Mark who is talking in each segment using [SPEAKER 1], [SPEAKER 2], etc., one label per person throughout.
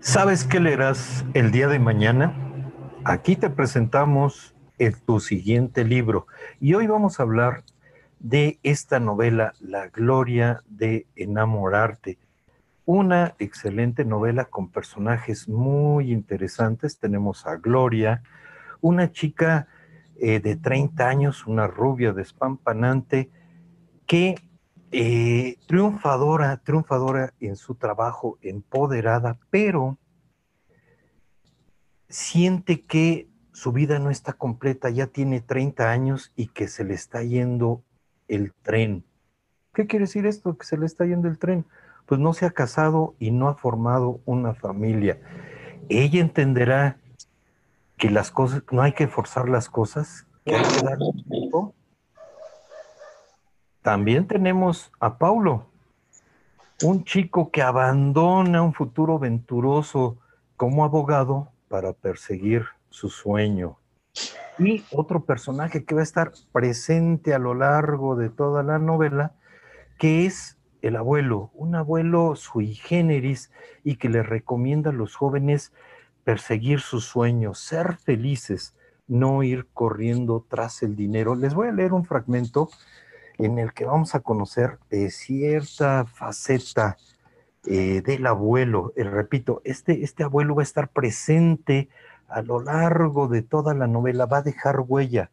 [SPEAKER 1] ¿Sabes qué leerás el día de mañana? Aquí te presentamos el, tu siguiente libro y hoy vamos a hablar de esta novela, La Gloria de Enamorarte. Una excelente novela con personajes muy interesantes. Tenemos a Gloria, una chica eh, de 30 años, una rubia despampanante, que eh, triunfadora, triunfadora en su trabajo, empoderada, pero siente que su vida no está completa, ya tiene 30 años y que se le está yendo el tren. ¿Qué quiere decir esto? Que se le está yendo el tren. Pues no se ha casado y no ha formado una familia. Ella entenderá que las cosas, no hay que forzar las cosas, que hay que dar tiempo también tenemos a Paulo, un chico que abandona un futuro venturoso como abogado para perseguir su sueño. Y otro personaje que va a estar presente a lo largo de toda la novela, que es el abuelo, un abuelo sui generis y que le recomienda a los jóvenes perseguir sus sueños, ser felices, no ir corriendo tras el dinero. Les voy a leer un fragmento en el que vamos a conocer eh, cierta faceta eh, del abuelo. Eh, repito, este, este abuelo va a estar presente a lo largo de toda la novela, va a dejar huella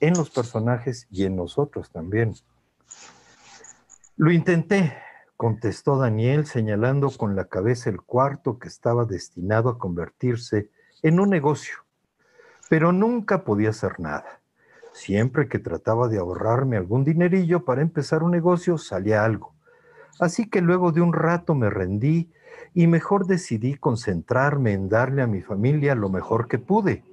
[SPEAKER 1] en los personajes y en nosotros también. Lo intenté, contestó Daniel señalando con la cabeza el cuarto que estaba destinado a convertirse en un negocio, pero nunca podía hacer nada. Siempre que trataba de ahorrarme algún dinerillo para empezar un negocio, salía algo. Así que luego de un rato me rendí y mejor decidí concentrarme en darle a mi familia lo mejor que pude.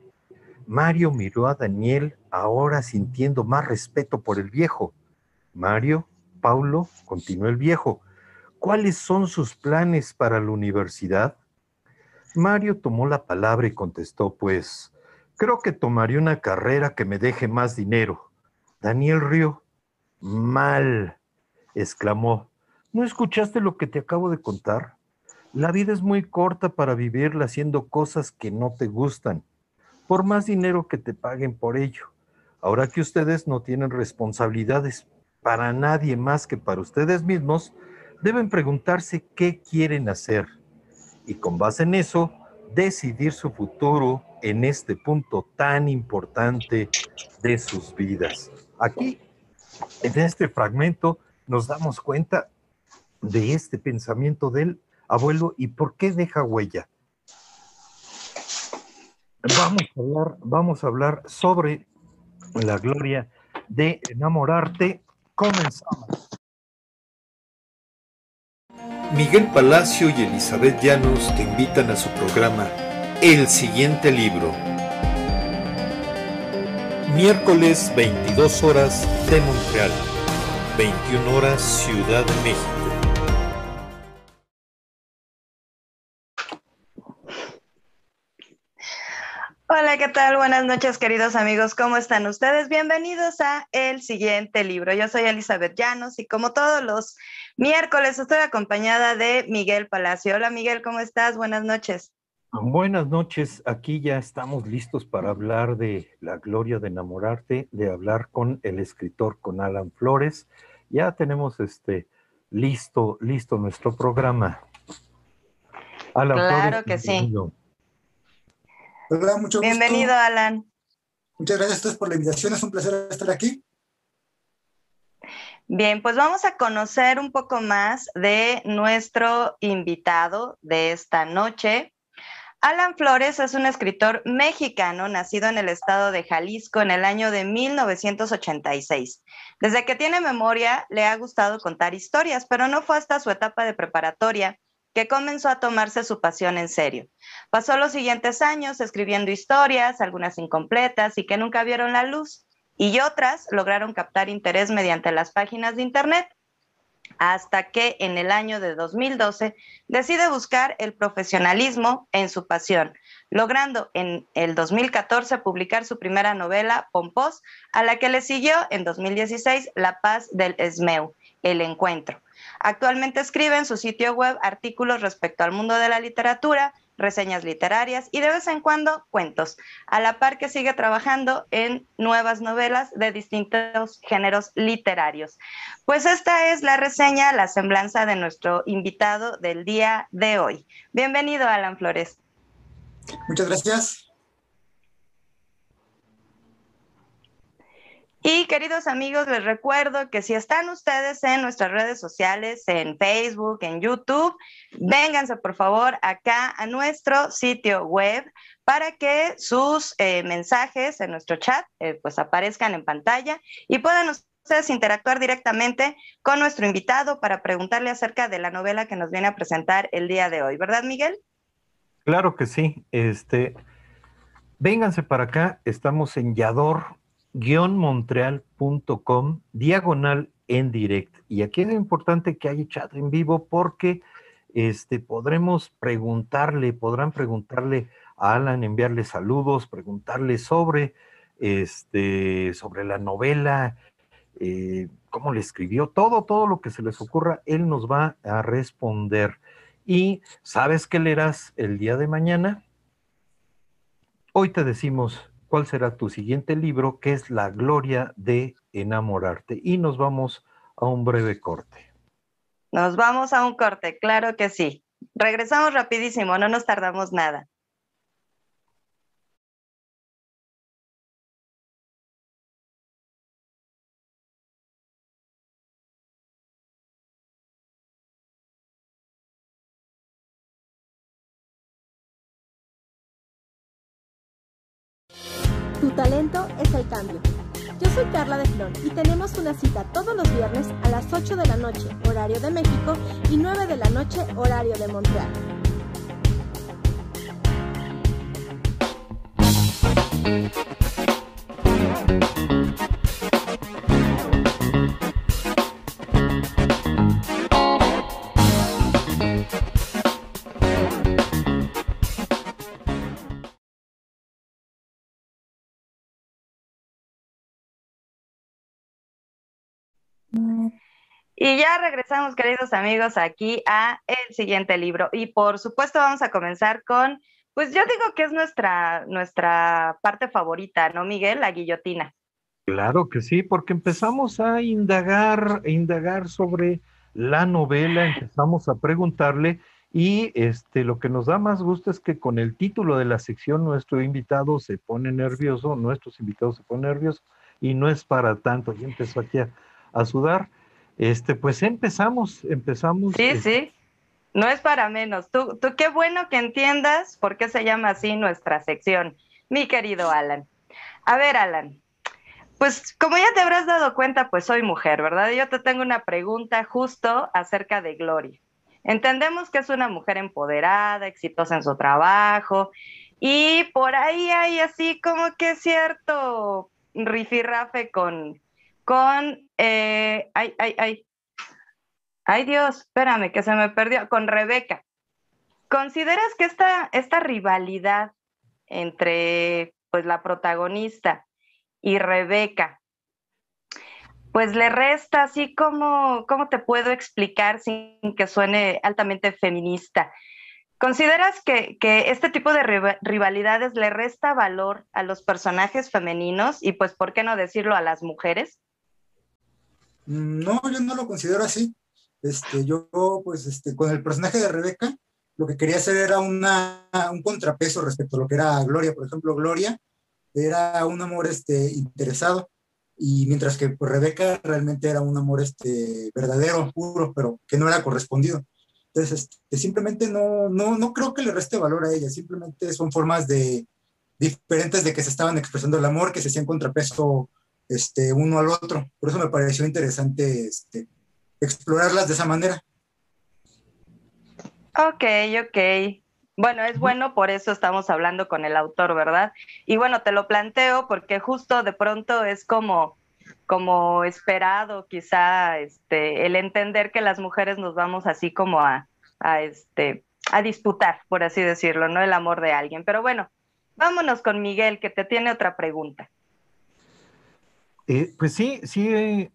[SPEAKER 1] Mario miró a Daniel, ahora sintiendo más respeto por el viejo. Mario, Paulo, continuó el viejo, ¿cuáles son sus planes para la universidad? Mario tomó la palabra y contestó, pues, Creo que tomaría una carrera que me deje más dinero. Daniel rió. Mal, exclamó. ¿No escuchaste lo que te acabo de contar? La vida es muy corta para vivirla haciendo cosas que no te gustan, por más dinero que te paguen por ello. Ahora que ustedes no tienen responsabilidades para nadie más que para ustedes mismos, deben preguntarse qué quieren hacer y con base en eso, decidir su futuro en este punto tan importante de sus vidas. Aquí, en este fragmento, nos damos cuenta de este pensamiento del abuelo y por qué deja huella. Vamos a hablar, vamos a hablar sobre la gloria de enamorarte. Comenzamos.
[SPEAKER 2] Miguel Palacio y Elizabeth Llanos te invitan a su programa El siguiente libro. Miércoles 22 horas de Montreal, 21 horas Ciudad de México.
[SPEAKER 3] Hola, ¿qué tal? Buenas noches, queridos amigos. ¿Cómo están ustedes? Bienvenidos a El siguiente libro. Yo soy Elizabeth Llanos y como todos los miércoles estoy acompañada de Miguel Palacio. Hola, Miguel, ¿cómo estás? Buenas noches.
[SPEAKER 1] Buenas noches, aquí ya estamos listos para hablar de la gloria de enamorarte, de hablar con el escritor, con Alan Flores. Ya tenemos este listo, listo nuestro programa.
[SPEAKER 3] Alan claro que sí.
[SPEAKER 4] Hola, mucho
[SPEAKER 3] gusto. Bienvenido, Alan.
[SPEAKER 4] Muchas gracias a ustedes por la invitación, es un placer estar aquí.
[SPEAKER 3] Bien, pues vamos a conocer un poco más de nuestro invitado de esta noche. Alan Flores es un escritor mexicano nacido en el estado de Jalisco en el año de 1986. Desde que tiene memoria le ha gustado contar historias, pero no fue hasta su etapa de preparatoria que comenzó a tomarse su pasión en serio. Pasó los siguientes años escribiendo historias, algunas incompletas y que nunca vieron la luz, y otras lograron captar interés mediante las páginas de Internet hasta que en el año de 2012 decide buscar el profesionalismo en su pasión, logrando en el 2014 publicar su primera novela, Pompós, a la que le siguió en 2016 La paz del Esmeu, El Encuentro. Actualmente escribe en su sitio web artículos respecto al mundo de la literatura, reseñas literarias y de vez en cuando cuentos, a la par que sigue trabajando en nuevas novelas de distintos géneros literarios. Pues esta es la reseña, la semblanza de nuestro invitado del día de hoy. Bienvenido, Alan Flores.
[SPEAKER 4] Muchas gracias.
[SPEAKER 3] Y queridos amigos, les recuerdo que si están ustedes en nuestras redes sociales, en Facebook, en YouTube, vénganse por favor acá a nuestro sitio web para que sus eh, mensajes en nuestro chat eh, pues aparezcan en pantalla y puedan ustedes interactuar directamente con nuestro invitado para preguntarle acerca de la novela que nos viene a presentar el día de hoy, ¿verdad, Miguel?
[SPEAKER 1] Claro que sí. Este, vénganse para acá, estamos en Yador montreal.com diagonal en direct. Y aquí es importante que haya chat en vivo porque este, podremos preguntarle, podrán preguntarle a Alan, enviarle saludos, preguntarle sobre, este, sobre la novela, eh, cómo le escribió, todo, todo lo que se les ocurra, él nos va a responder. Y ¿sabes qué leerás el día de mañana? Hoy te decimos cuál será tu siguiente libro, que es La Gloria de Enamorarte. Y nos vamos a un breve corte.
[SPEAKER 3] Nos vamos a un corte, claro que sí. Regresamos rapidísimo, no nos tardamos nada.
[SPEAKER 5] Talento es el cambio. Yo soy Carla de Flor y tenemos una cita todos los viernes a las 8 de la noche, horario de México, y 9 de la noche, horario de Montreal.
[SPEAKER 3] Y ya regresamos, queridos amigos, aquí a el siguiente libro. Y por supuesto vamos a comenzar con, pues yo digo que es nuestra, nuestra parte favorita, ¿no, Miguel? La guillotina.
[SPEAKER 1] Claro que sí, porque empezamos a indagar, indagar sobre la novela, empezamos a preguntarle y este, lo que nos da más gusto es que con el título de la sección nuestro invitado se pone nervioso, nuestros invitados se ponen nerviosos y no es para tanto. Y empezó aquí a, a sudar. Este, pues empezamos, empezamos.
[SPEAKER 3] Sí, sí, no es para menos. Tú, tú qué bueno que entiendas por qué se llama así nuestra sección, mi querido Alan. A ver, Alan, pues como ya te habrás dado cuenta, pues soy mujer, ¿verdad? Yo te tengo una pregunta justo acerca de Gloria. Entendemos que es una mujer empoderada, exitosa en su trabajo, y por ahí hay así como que cierto rifirrafe con, con, eh, ay, ay, ay, ay Dios, espérame, que se me perdió, con Rebeca. ¿Consideras que esta, esta rivalidad entre pues la protagonista y Rebeca, pues le resta así como, ¿cómo te puedo explicar sin que suene altamente feminista? ¿Consideras que, este tipo de rivalidades le resta valor a los personajes femeninos y pues, ¿por qué no decirlo a las mujeres?
[SPEAKER 4] No, yo no lo considero así. Este, yo, pues, este, con el personaje de Rebeca, lo que quería hacer era una, un contrapeso respecto a lo que era Gloria. Por ejemplo, Gloria era un amor este, interesado, y mientras que pues, Rebeca realmente era un amor este, verdadero, puro, pero que no era correspondido. Entonces, este, simplemente no, no, no creo que le reste valor a ella, simplemente son formas de, diferentes de que se estaban expresando el amor, que se hacían contrapeso este, uno al otro. Por eso me pareció interesante este, explorarlas de esa manera.
[SPEAKER 3] Ok, ok. Bueno, es bueno, por eso estamos hablando con el autor, ¿verdad? Y bueno, te lo planteo porque justo de pronto es como, como esperado quizá este, el entender que las mujeres nos vamos así como a, a, este, a disputar, por así decirlo, ¿no? El amor de alguien. Pero bueno, vámonos con Miguel, que te tiene otra pregunta.
[SPEAKER 1] Eh, pues sí, sí,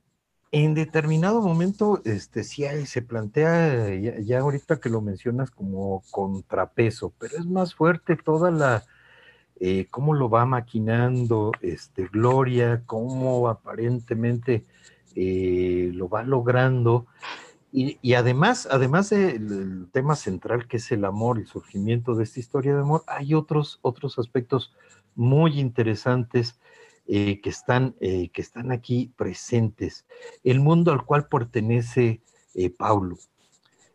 [SPEAKER 1] en determinado momento, este, sí se plantea, ya, ahorita que lo mencionas como contrapeso, pero es más fuerte toda la, eh, cómo lo va maquinando este, Gloria, cómo aparentemente eh, lo va logrando. Y, además, además del tema central que es el amor, el surgimiento de esta historia de amor, hay otros, otros aspectos muy interesantes eh, que, están, eh, que están aquí presentes. El mundo al cual pertenece eh, Paulo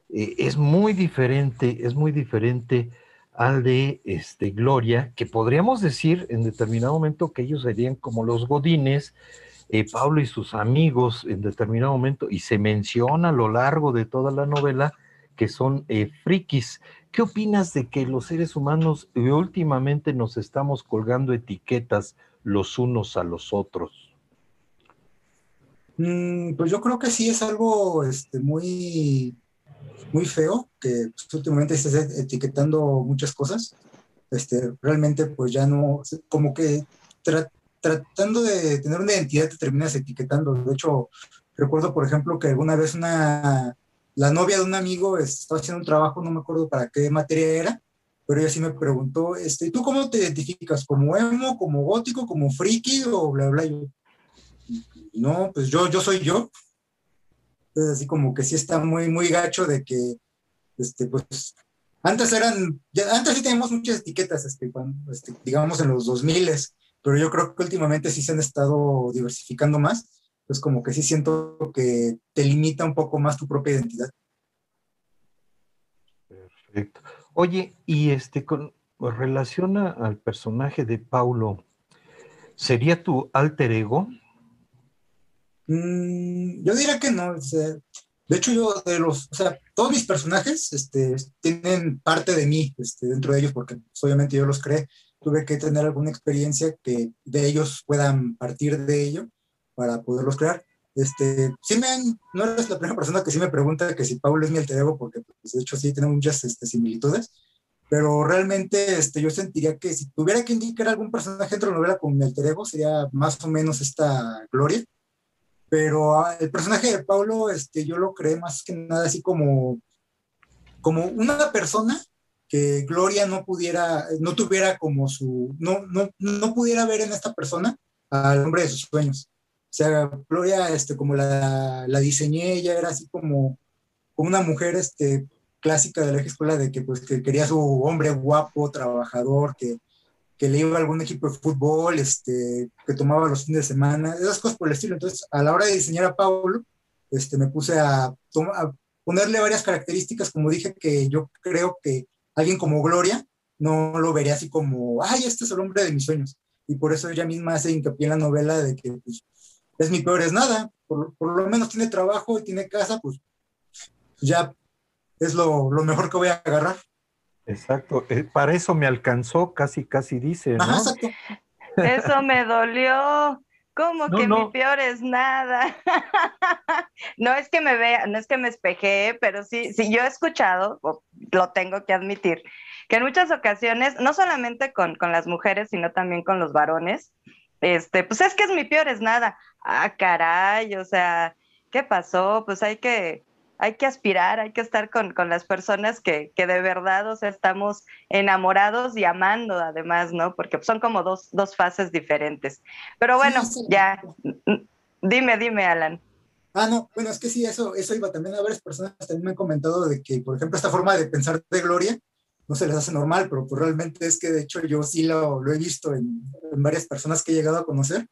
[SPEAKER 1] es muy diferente, es muy diferente al de este, Gloria, que podríamos decir en determinado momento que ellos serían como los godines, Pablo y sus amigos en determinado momento, y se menciona a lo largo de toda la novela que son frikis. ¿Qué opinas de que los seres humanos últimamente nos estamos colgando etiquetas los unos a los otros?
[SPEAKER 4] Mm, pues yo creo que sí es algo este, muy, muy feo, que pues, últimamente estés etiquetando muchas cosas. Este, realmente pues ya no, como que tratando de tener una identidad te terminas etiquetando. De hecho, recuerdo por ejemplo que alguna vez una, la novia de un amigo estaba haciendo un trabajo, no me acuerdo para qué materia era, pero ella sí me preguntó, este, ¿tú cómo te identificas? ¿Como emo, como gótico, como friki o bla, bla? Yo, no, pues yo, yo soy yo. Entonces, así como que sí está muy, muy gacho de que, este, pues, antes eran, antes sí teníamos muchas etiquetas, este, este, digamos en los 2000 pero yo creo que últimamente sí se han estado diversificando más, pues como que sí siento que te limita un poco más tu propia identidad.
[SPEAKER 1] Perfecto. Oye, y este, con relaciona al personaje de Paulo, ¿sería tu alter ego?
[SPEAKER 4] Mm, yo diría que no. de hecho, yo de los, o sea, todos mis personajes este, tienen parte de mí este, dentro de ellos, porque pues, obviamente yo los creé. Tuve que tener alguna experiencia que de ellos puedan partir de ello para poderlos crear. Este, sí me no eres la primera persona que sí me pregunta que si Paulo es mi alter ego, porque pues, de hecho sí tenemos muchas este, similitudes, pero realmente este, yo sentiría que si tuviera que indicar algún personaje dentro de la novela con mi alter ego, sería más o menos esta Gloria, pero ah, el personaje de Paulo, este, yo lo creé más que nada así como, como una persona que Gloria no pudiera, no tuviera como su, no, no, no pudiera ver en esta persona al hombre de sus sueños sea, Gloria, este, como la, diseñé, ella era así como, una mujer este, clásica de la escuela de que, pues, que quería su hombre guapo, trabajador, que, que le iba a algún equipo de fútbol, este, que tomaba los fines de semana, esas cosas por el estilo. Entonces, a la hora de diseñar a Pablo, este, me puse a, a ponerle varias características, como dije, que yo creo que alguien como Gloria no lo vería así como, ay, este es el hombre de mis sueños. Y por eso ella misma hace hincapié en la novela de que pues, es mi peor es nada, por, lo menos tiene trabajo y tiene casa, pues ya es lo, mejor que voy a agarrar.
[SPEAKER 1] Exacto, eh, para eso me alcanzó, casi, casi dice. ¿no? exacto.
[SPEAKER 3] Eso me dolió. ¿Cómo que mi peor es nada? no es que me vea, no es que me espejee, pero sí, sí, yo he escuchado, lo tengo que admitir, que en muchas ocasiones, no solamente con, con las mujeres, sino también con los varones, este, pues es que es mi peor es nada. Ah, caray, o sea, ¿qué pasó? Pues hay que, hay que aspirar, hay que estar con, las personas que, que, de verdad, o sea, estamos enamorados y amando además, ¿no? Porque son como dos, dos fases diferentes. Pero bueno, ya, dime, dime, Alan.
[SPEAKER 4] Ah, no, bueno, es que sí, eso, eso iba también a varias personas también me han comentado de que, por ejemplo, esta forma de pensar de Gloria no se les hace normal, pero pues realmente es que de hecho yo sí lo, lo he visto en, en, varias personas que he llegado a conocer,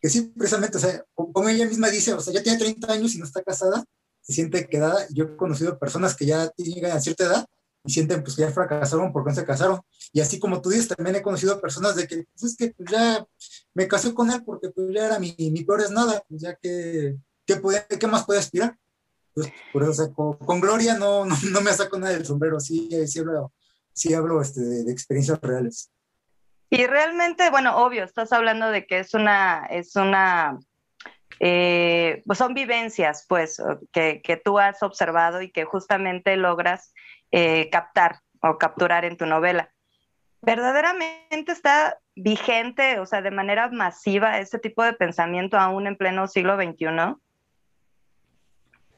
[SPEAKER 4] que sí, precisamente, o sea, como ella misma dice, o sea, ya tiene 30 años y no está casada, se siente quedada. Yo he conocido personas que ya llegan a cierta edad y sienten pues que ya fracasaron porque no se casaron. Y así como tú dices, también he conocido personas de que, pues es que pues, ya me casé con él porque pues ya era mi, mi peor es nada, pues ya que, ¿qué, ¿qué más puede aspirar? Pues por eso, con, Gloria no, no, me saco nada del sombrero, sí, sí hablo, sí hablo este, de, experiencias reales.
[SPEAKER 3] Y realmente, bueno, obvio, estás hablando de que es una, es una eh, pues son vivencias, pues, que, que, tú has observado y que justamente logras eh, captar o capturar en tu novela. ¿Verdaderamente está vigente, o sea, de manera masiva, ese tipo de pensamiento aún en pleno siglo XXI?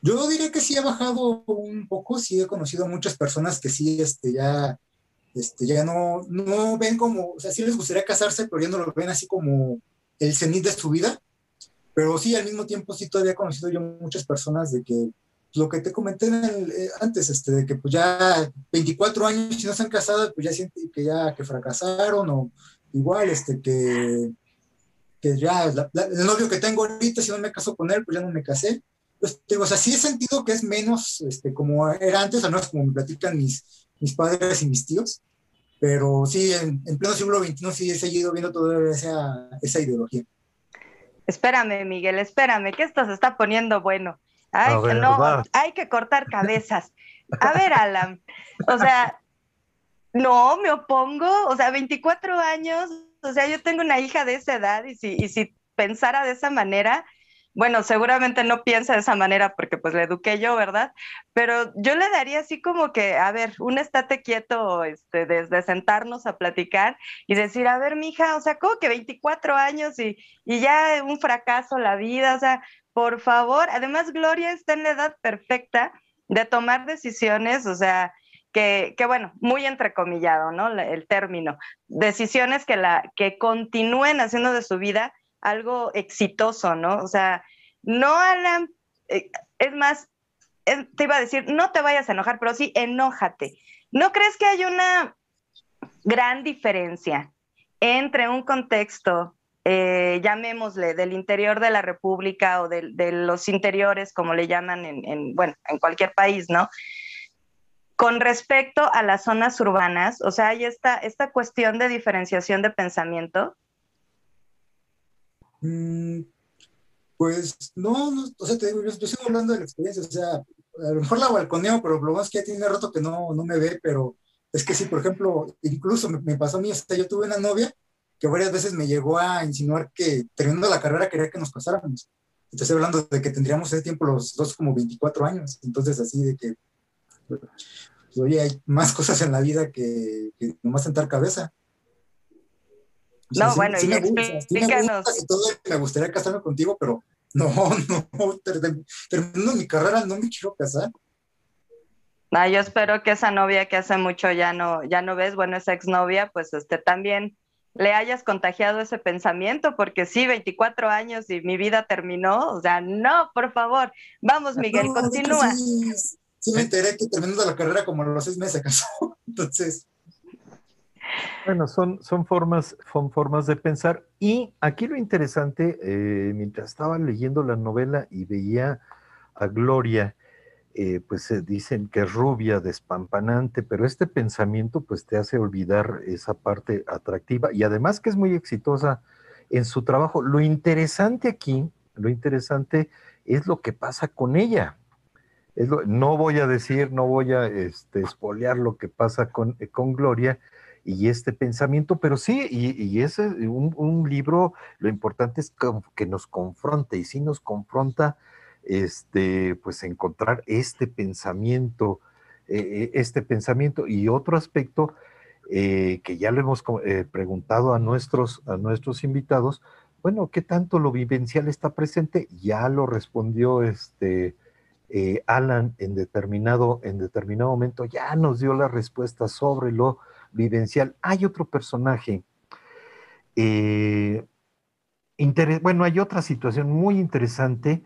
[SPEAKER 4] Yo diría que sí ha bajado un poco, sí he conocido muchas personas que sí, este, ya, este, ya no, no ven como, o sea, sí les gustaría casarse, pero ya no lo ven así como el cenit de su vida pero sí, al mismo tiempo sí todavía he conocido yo muchas personas de que lo que te comenté eh, antes, este, de que pues ya 24 años y no se han casado, pues ya sienten que ya que fracasaron o igual, este, que, que ya el novio que tengo ahorita, si no me caso con él, pues ya no me casé. Pues, digo, o sea, sí he sentido que es menos este, como era antes, al menos como me platican mis, mis padres y mis tíos, pero sí, en, en pleno siglo XXI sí he seguido viendo toda esa, esa ideología.
[SPEAKER 3] Espérame, Miguel, espérame, que esto se está poniendo bueno. Ay, no, hay que cortar cabezas. A ver, Alan, o sea, no, me opongo, o sea, 24 años, o sea, yo tengo una hija de esa edad y si, y si pensara de esa manera, bueno, seguramente no piensa de esa manera porque pues le eduqué yo, ¿verdad? Pero yo le daría así como que, a ver, un estate quieto, este, desde sentarnos a platicar y decir, a ver, mija, o sea, como que 24 años y, y ya un fracaso la vida, o sea, por favor, además Gloria está en la edad perfecta de tomar decisiones, o sea, que, que, bueno, muy entrecomillado, ¿no? El término. Decisiones que, la, que continúen haciendo de su vida algo exitoso, ¿no? O sea, no Alan, eh, es más, te iba a decir, no te vayas a enojar, pero sí, enójate. ¿No crees que hay una gran diferencia entre un contexto, eh, llamémosle, del interior de la República o de, los interiores, como le llaman en, bueno, en cualquier país, ¿no? Con respecto a las zonas urbanas, o sea, hay esta, esta cuestión de diferenciación de pensamiento
[SPEAKER 4] Mm, pues no, no, o sea, te digo, yo, sigo hablando de la experiencia, o sea, a lo mejor la balconeo, pero lo más que ya tiene rato que no, no me ve, pero es que sí, por ejemplo, incluso me, pasó a mí, o yo tuve una novia que varias veces me llegó a insinuar que terminando la carrera quería que nos casáramos. Estoy hablando de que tendríamos ese tiempo los dos como 24 años, entonces así de que, pues, oye, hay más cosas en la vida que, que nomás sentar cabeza.
[SPEAKER 3] No, bueno, y explícanos.
[SPEAKER 4] me, gustaría casarme contigo, pero no, no, terminando mi carrera no me quiero casar.
[SPEAKER 3] No, yo espero que esa novia que hace mucho ya no, ya no ves, bueno, esa exnovia, pues este también le hayas contagiado ese pensamiento, porque sí, 24 años y mi vida terminó, o sea, no, por favor, vamos Miguel, continúa.
[SPEAKER 4] Sí, sí, me enteré que terminando la carrera como a los seis meses se casó, entonces...
[SPEAKER 1] Bueno, son, son, formas, son formas de pensar. Y aquí lo interesante, eh, mientras estaba leyendo la novela y veía a Gloria, eh, pues se dicen que es rubia, despampanante, pero este pensamiento pues te hace olvidar esa parte atractiva y además que es muy exitosa en su trabajo. Lo interesante aquí, lo interesante es lo que pasa con ella. No voy a decir, no voy a este, espolear lo que pasa con, con Gloria, y este pensamiento, pero sí, y, y es un, libro, lo importante es que, nos confronte, y sí nos confronta, este, pues encontrar este pensamiento, eh, este pensamiento, y otro aspecto eh, que ya lo hemos eh, preguntado a nuestros, a nuestros invitados, bueno, ¿qué tanto lo vivencial está presente? Ya lo respondió este eh, Alan en determinado, en determinado momento ya nos dio la respuesta sobre lo vivencial. Hay otro personaje. Eh, bueno, hay otra situación muy interesante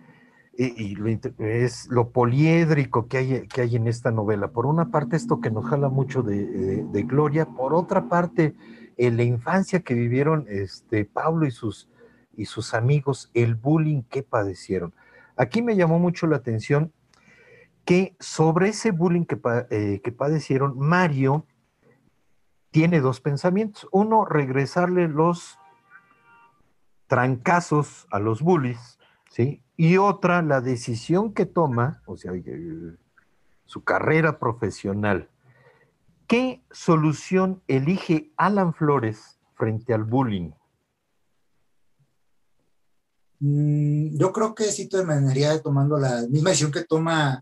[SPEAKER 1] y es lo poliédrico que hay, que hay en esta novela. Por una parte, esto que nos jala mucho de, Gloria, por otra parte, la infancia que vivieron este, Pablo y sus, y sus amigos, el bullying que padecieron. Aquí me llamó mucho la atención que sobre ese bullying que, eh, que padecieron, Mario tiene dos pensamientos. Uno, regresarle los trancazos a los bullies, ¿sí? Y otra, la decisión que toma, o sea, su carrera profesional. ¿Qué solución elige Alan Flores frente al bullying?
[SPEAKER 4] Mm, yo creo que sí terminaría tomando la misma decisión que toma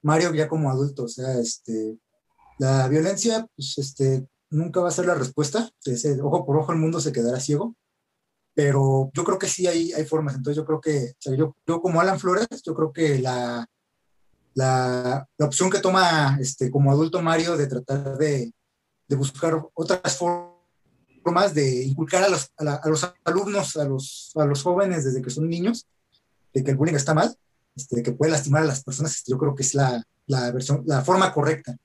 [SPEAKER 4] Mario ya como adulto. O sea, este, la violencia, pues, este, nunca va a ser la respuesta. Ese, ojo por ojo el mundo se quedará ciego. Pero yo creo que sí hay, hay formas. Entonces yo creo que, yo, yo, como Alan Flores, yo creo que la, la, la, opción que toma este, como adulto Mario de tratar de, de buscar otras formas de inculcar a los, a, los alumnos, a los, a los jóvenes desde que son niños, de que el bullying está mal, este, que puede lastimar a las personas, este, yo creo que es la, la, versión, la forma correcta.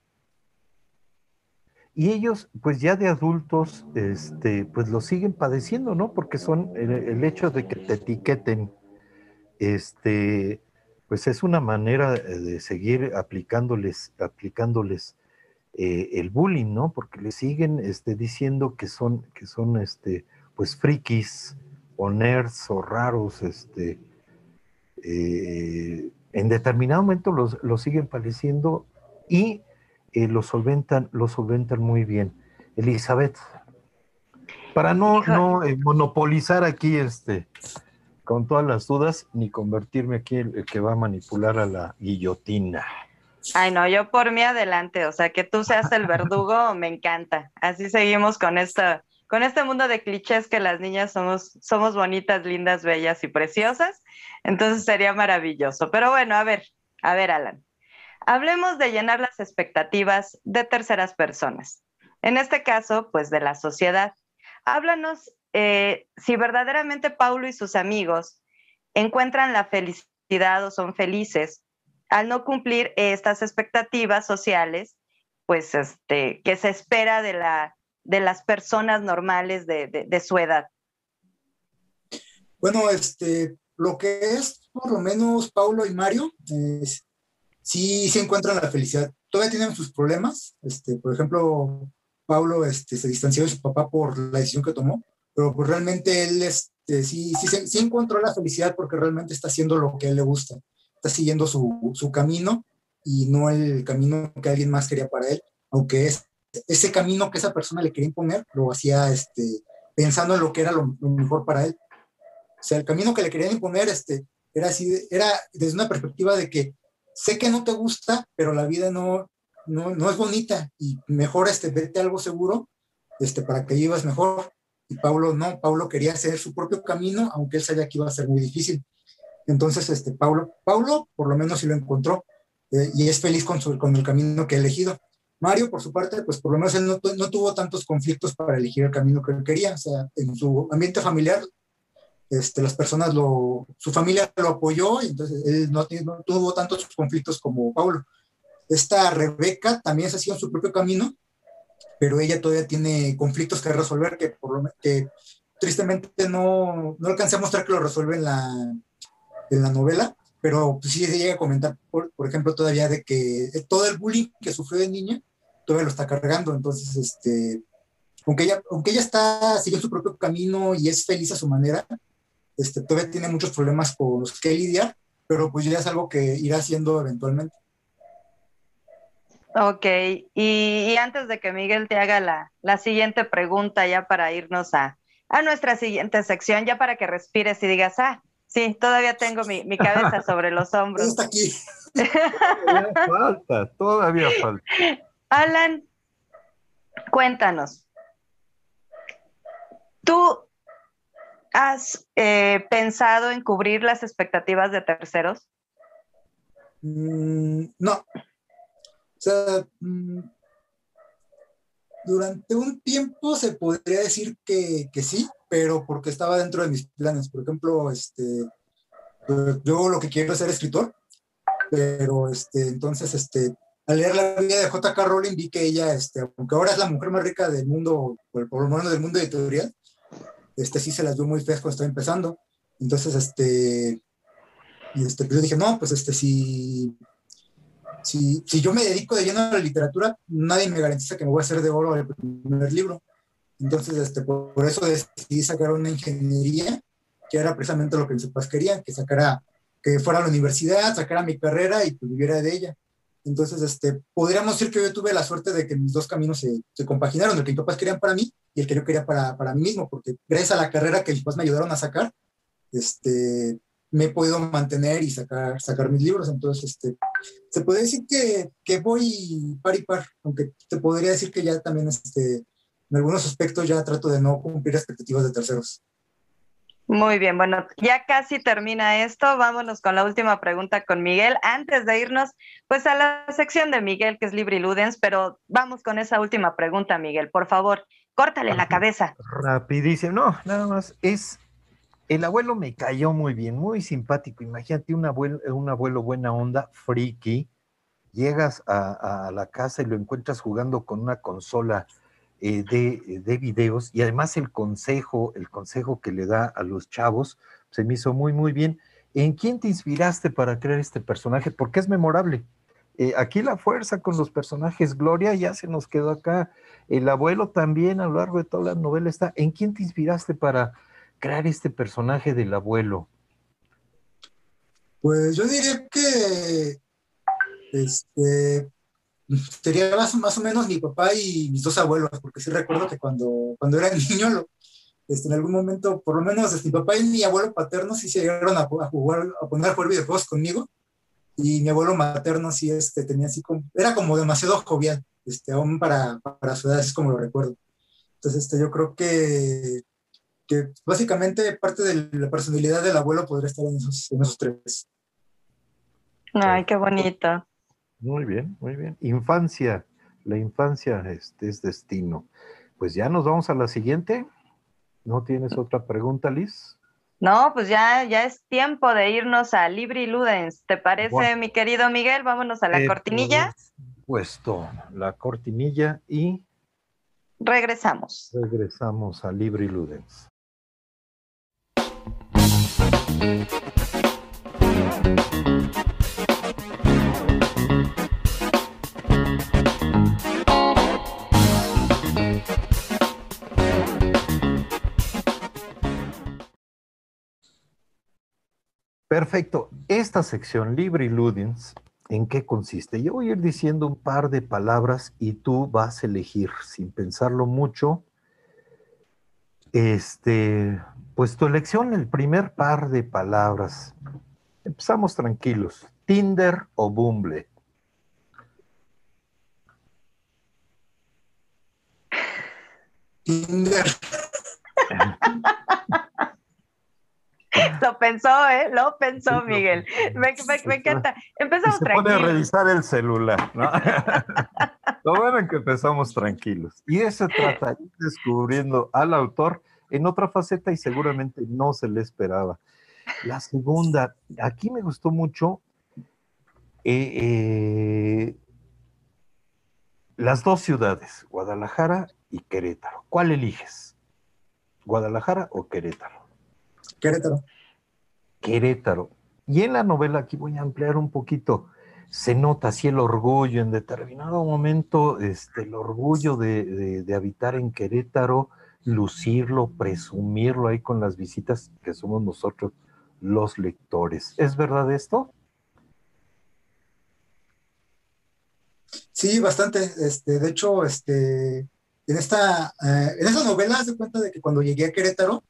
[SPEAKER 1] Y ellos, pues ya de adultos, este, pues lo siguen padeciendo, ¿no? Porque son el, hecho de que te etiqueten, este, pues es una manera de seguir aplicándoles, aplicándoles eh, el bullying, ¿no? Porque le siguen este, diciendo que son, que son, este, pues frikis o nerds o raros, este, eh, en determinado momento los, los siguen padeciendo y eh, lo, solventan, lo solventan muy bien. Elizabeth, para no, no eh, monopolizar aquí este, con todas las dudas, ni convertirme aquí el, que va a manipular a la guillotina.
[SPEAKER 3] Ay, no, yo por mí adelante, o sea, que tú seas el verdugo, me encanta. Así seguimos con esta, con este mundo de clichés que las niñas somos, somos bonitas, lindas, bellas y preciosas. Entonces sería maravilloso. Pero bueno, a ver, a ver, Alan. Hablemos de llenar las expectativas de terceras personas. En este caso, pues de la sociedad. Háblanos eh, si verdaderamente Paulo y sus amigos encuentran la felicidad o son felices al no cumplir estas expectativas sociales, pues este, que se espera de, la, de las personas normales de, su edad.
[SPEAKER 4] Bueno, este, lo que es por lo menos Paulo y Mario, es, sí se encuentran la felicidad. Todavía tienen sus problemas. Este, por ejemplo, Pablo este, se distanció de su papá por la decisión que tomó, pero pues realmente él este, sí, sí, sí, encontró la felicidad porque realmente está haciendo lo que a él le gusta. Está siguiendo su, su camino y no el camino que alguien más quería para él, aunque es, ese camino que esa persona le quería imponer lo hacía este, pensando en lo que era lo, mejor para él. O sea, el camino que le querían imponer este, era así, era desde una perspectiva de que sé que no te gusta, pero la vida no, no, es bonita y mejor este, vete algo seguro este, para que vivas mejor. Y Pablo no, Pablo quería hacer su propio camino, aunque él sabía que iba a ser muy difícil. Entonces, este, Pablo, Pablo por lo menos sí lo encontró eh, y es feliz con, su, con el camino que ha elegido. Mario, por su parte, pues por lo menos él no, no, tuvo tantos conflictos para elegir el camino que él quería. O sea, en su ambiente familiar este, las personas lo, su familia lo apoyó y entonces él no, tuvo tantos conflictos como Pablo. Esta Rebeca también se ha en su propio camino, pero ella todavía tiene conflictos que resolver que, por lo, que tristemente no, no alcancé a mostrar que lo resuelve en la, en la novela, pero pues sí se llega a comentar, por, por, ejemplo, todavía de que todo el bullying que sufrió de niña todavía lo está cargando, entonces, este, aunque ella, aunque ella está siguiendo su propio camino y es feliz a su manera, este, todavía tiene muchos problemas con los que lidiar, pero pues ya es algo que irá haciendo eventualmente.
[SPEAKER 3] Ok, y, antes de que Miguel te haga la, la siguiente pregunta, ya para irnos a, a, nuestra siguiente sección, ya para que respires y digas, ah, sí, todavía tengo mi, mi cabeza sobre los hombros.
[SPEAKER 4] Está aquí.
[SPEAKER 1] todavía falta, todavía falta.
[SPEAKER 3] Alan, cuéntanos. Tú ¿Has eh, pensado en cubrir las expectativas de terceros?
[SPEAKER 4] Mm, no. O sea, mm, durante un tiempo se podría decir que, sí, pero porque estaba dentro de mis planes. Por ejemplo, este, yo lo que quiero es ser escritor, pero este, entonces, este, al leer la vida de J.K. Rowling vi que ella, este, aunque ahora es la mujer más rica del mundo, por, por lo menos del mundo editorial, este, sí se las vio muy feas cuando estaba empezando. Entonces, este, este, pues yo dije, no, pues este, si, si, si, yo me dedico de lleno a la literatura, nadie me garantiza que me voy a hacer de oro el primer libro. Entonces, este, por, por eso decidí sacar una ingeniería, que era precisamente lo que mis papás querían, que sacara, que fuera a la universidad, sacara mi carrera y pues, viviera de ella. Entonces, este, podríamos decir que yo tuve la suerte de que mis dos caminos se, se, compaginaron, el que mis papás querían para mí y el que yo quería para, para mí mismo, porque gracias a la carrera que mis papás me ayudaron a sacar, este, me he podido mantener y sacar, sacar mis libros. Entonces, este, se puede decir que, que voy par y par, aunque te podría decir que ya también este, en algunos aspectos ya trato de no cumplir expectativas de terceros.
[SPEAKER 3] Muy bien, bueno, ya casi termina esto. Vámonos con la última pregunta con Miguel. Antes de irnos, pues a la sección de Miguel, que es Libri Ludens, pero vamos con esa última pregunta, Miguel. Por favor, córtale la cabeza.
[SPEAKER 1] Rapidísimo. No, nada más. Es el abuelo me cayó muy bien, muy simpático. Imagínate un abuelo, un abuelo buena onda, friki. Llegas a, a, la casa y lo encuentras jugando con una consola eh, de, de, videos y además el consejo, el consejo que le da a los chavos, se me hizo muy, muy bien. ¿En quién te inspiraste para crear este personaje? Porque es memorable. Eh, aquí la fuerza con los personajes, Gloria ya se nos quedó acá, el abuelo también a lo largo de toda la novela está. ¿En quién te inspiraste para crear este personaje del abuelo?
[SPEAKER 4] Pues yo diría que este, sería más, más, o menos mi papá y mis dos abuelos, porque sí recuerdo que cuando, cuando era niño, lo, este, en algún momento, por lo menos este, mi papá y mi abuelo paterno sí se llegaron a, a jugar, a poner a jugar videojuegos conmigo, y mi abuelo materno sí este, tenía así como, era como demasiado jovial, este, aún para, para su edad, es como lo recuerdo. Entonces, este, yo creo que que básicamente parte de la personalidad del abuelo podría estar en esos, en esos tres.
[SPEAKER 3] Ay, qué bonito.
[SPEAKER 1] Muy bien, muy bien. Infancia, la infancia este, es destino. Pues ya nos vamos a la siguiente. ¿No tienes otra pregunta, Liz?
[SPEAKER 3] No, pues ya, ya es tiempo de irnos a Libri Ludens. ¿Te parece, bueno, mi querido Miguel? Vámonos a la eh, cortinilla.
[SPEAKER 1] Puesto la cortinilla y
[SPEAKER 3] regresamos.
[SPEAKER 1] Regresamos a Libri Ludens. Perfecto. Esta sección, Libre Ludens, ¿en qué consiste? Yo voy a ir diciendo un par de palabras y tú vas a elegir, sin pensarlo mucho, este, pues tu elección, el primer par de palabras. Empezamos tranquilos. Tinder o Bumble.
[SPEAKER 4] Tinder.
[SPEAKER 3] Lo pensó, ¿eh? Lo pensó, Miguel. Me, me, me encanta. Empezamos
[SPEAKER 1] se
[SPEAKER 3] tranquilos.
[SPEAKER 1] Pone a revisar el celular, ¿no? Lo bueno es que empezamos tranquilos. Y eso trata, ir descubriendo al autor en otra faceta y seguramente no se le esperaba. La segunda, aquí me gustó mucho eh, eh, las dos ciudades, Guadalajara y Querétaro. ¿Cuál eliges? ¿Guadalajara o Querétaro?
[SPEAKER 4] Querétaro.
[SPEAKER 1] Querétaro. Y en la novela, aquí voy a ampliar un poquito, se nota así el orgullo, en determinado momento, este, el orgullo de, de, habitar en Querétaro, lucirlo, presumirlo ahí con las visitas que somos nosotros los lectores. ¿Es verdad esto?
[SPEAKER 4] Sí, bastante. Este, de hecho, este, en esta, eh, en esa novela se cuenta de que cuando llegué a Querétaro,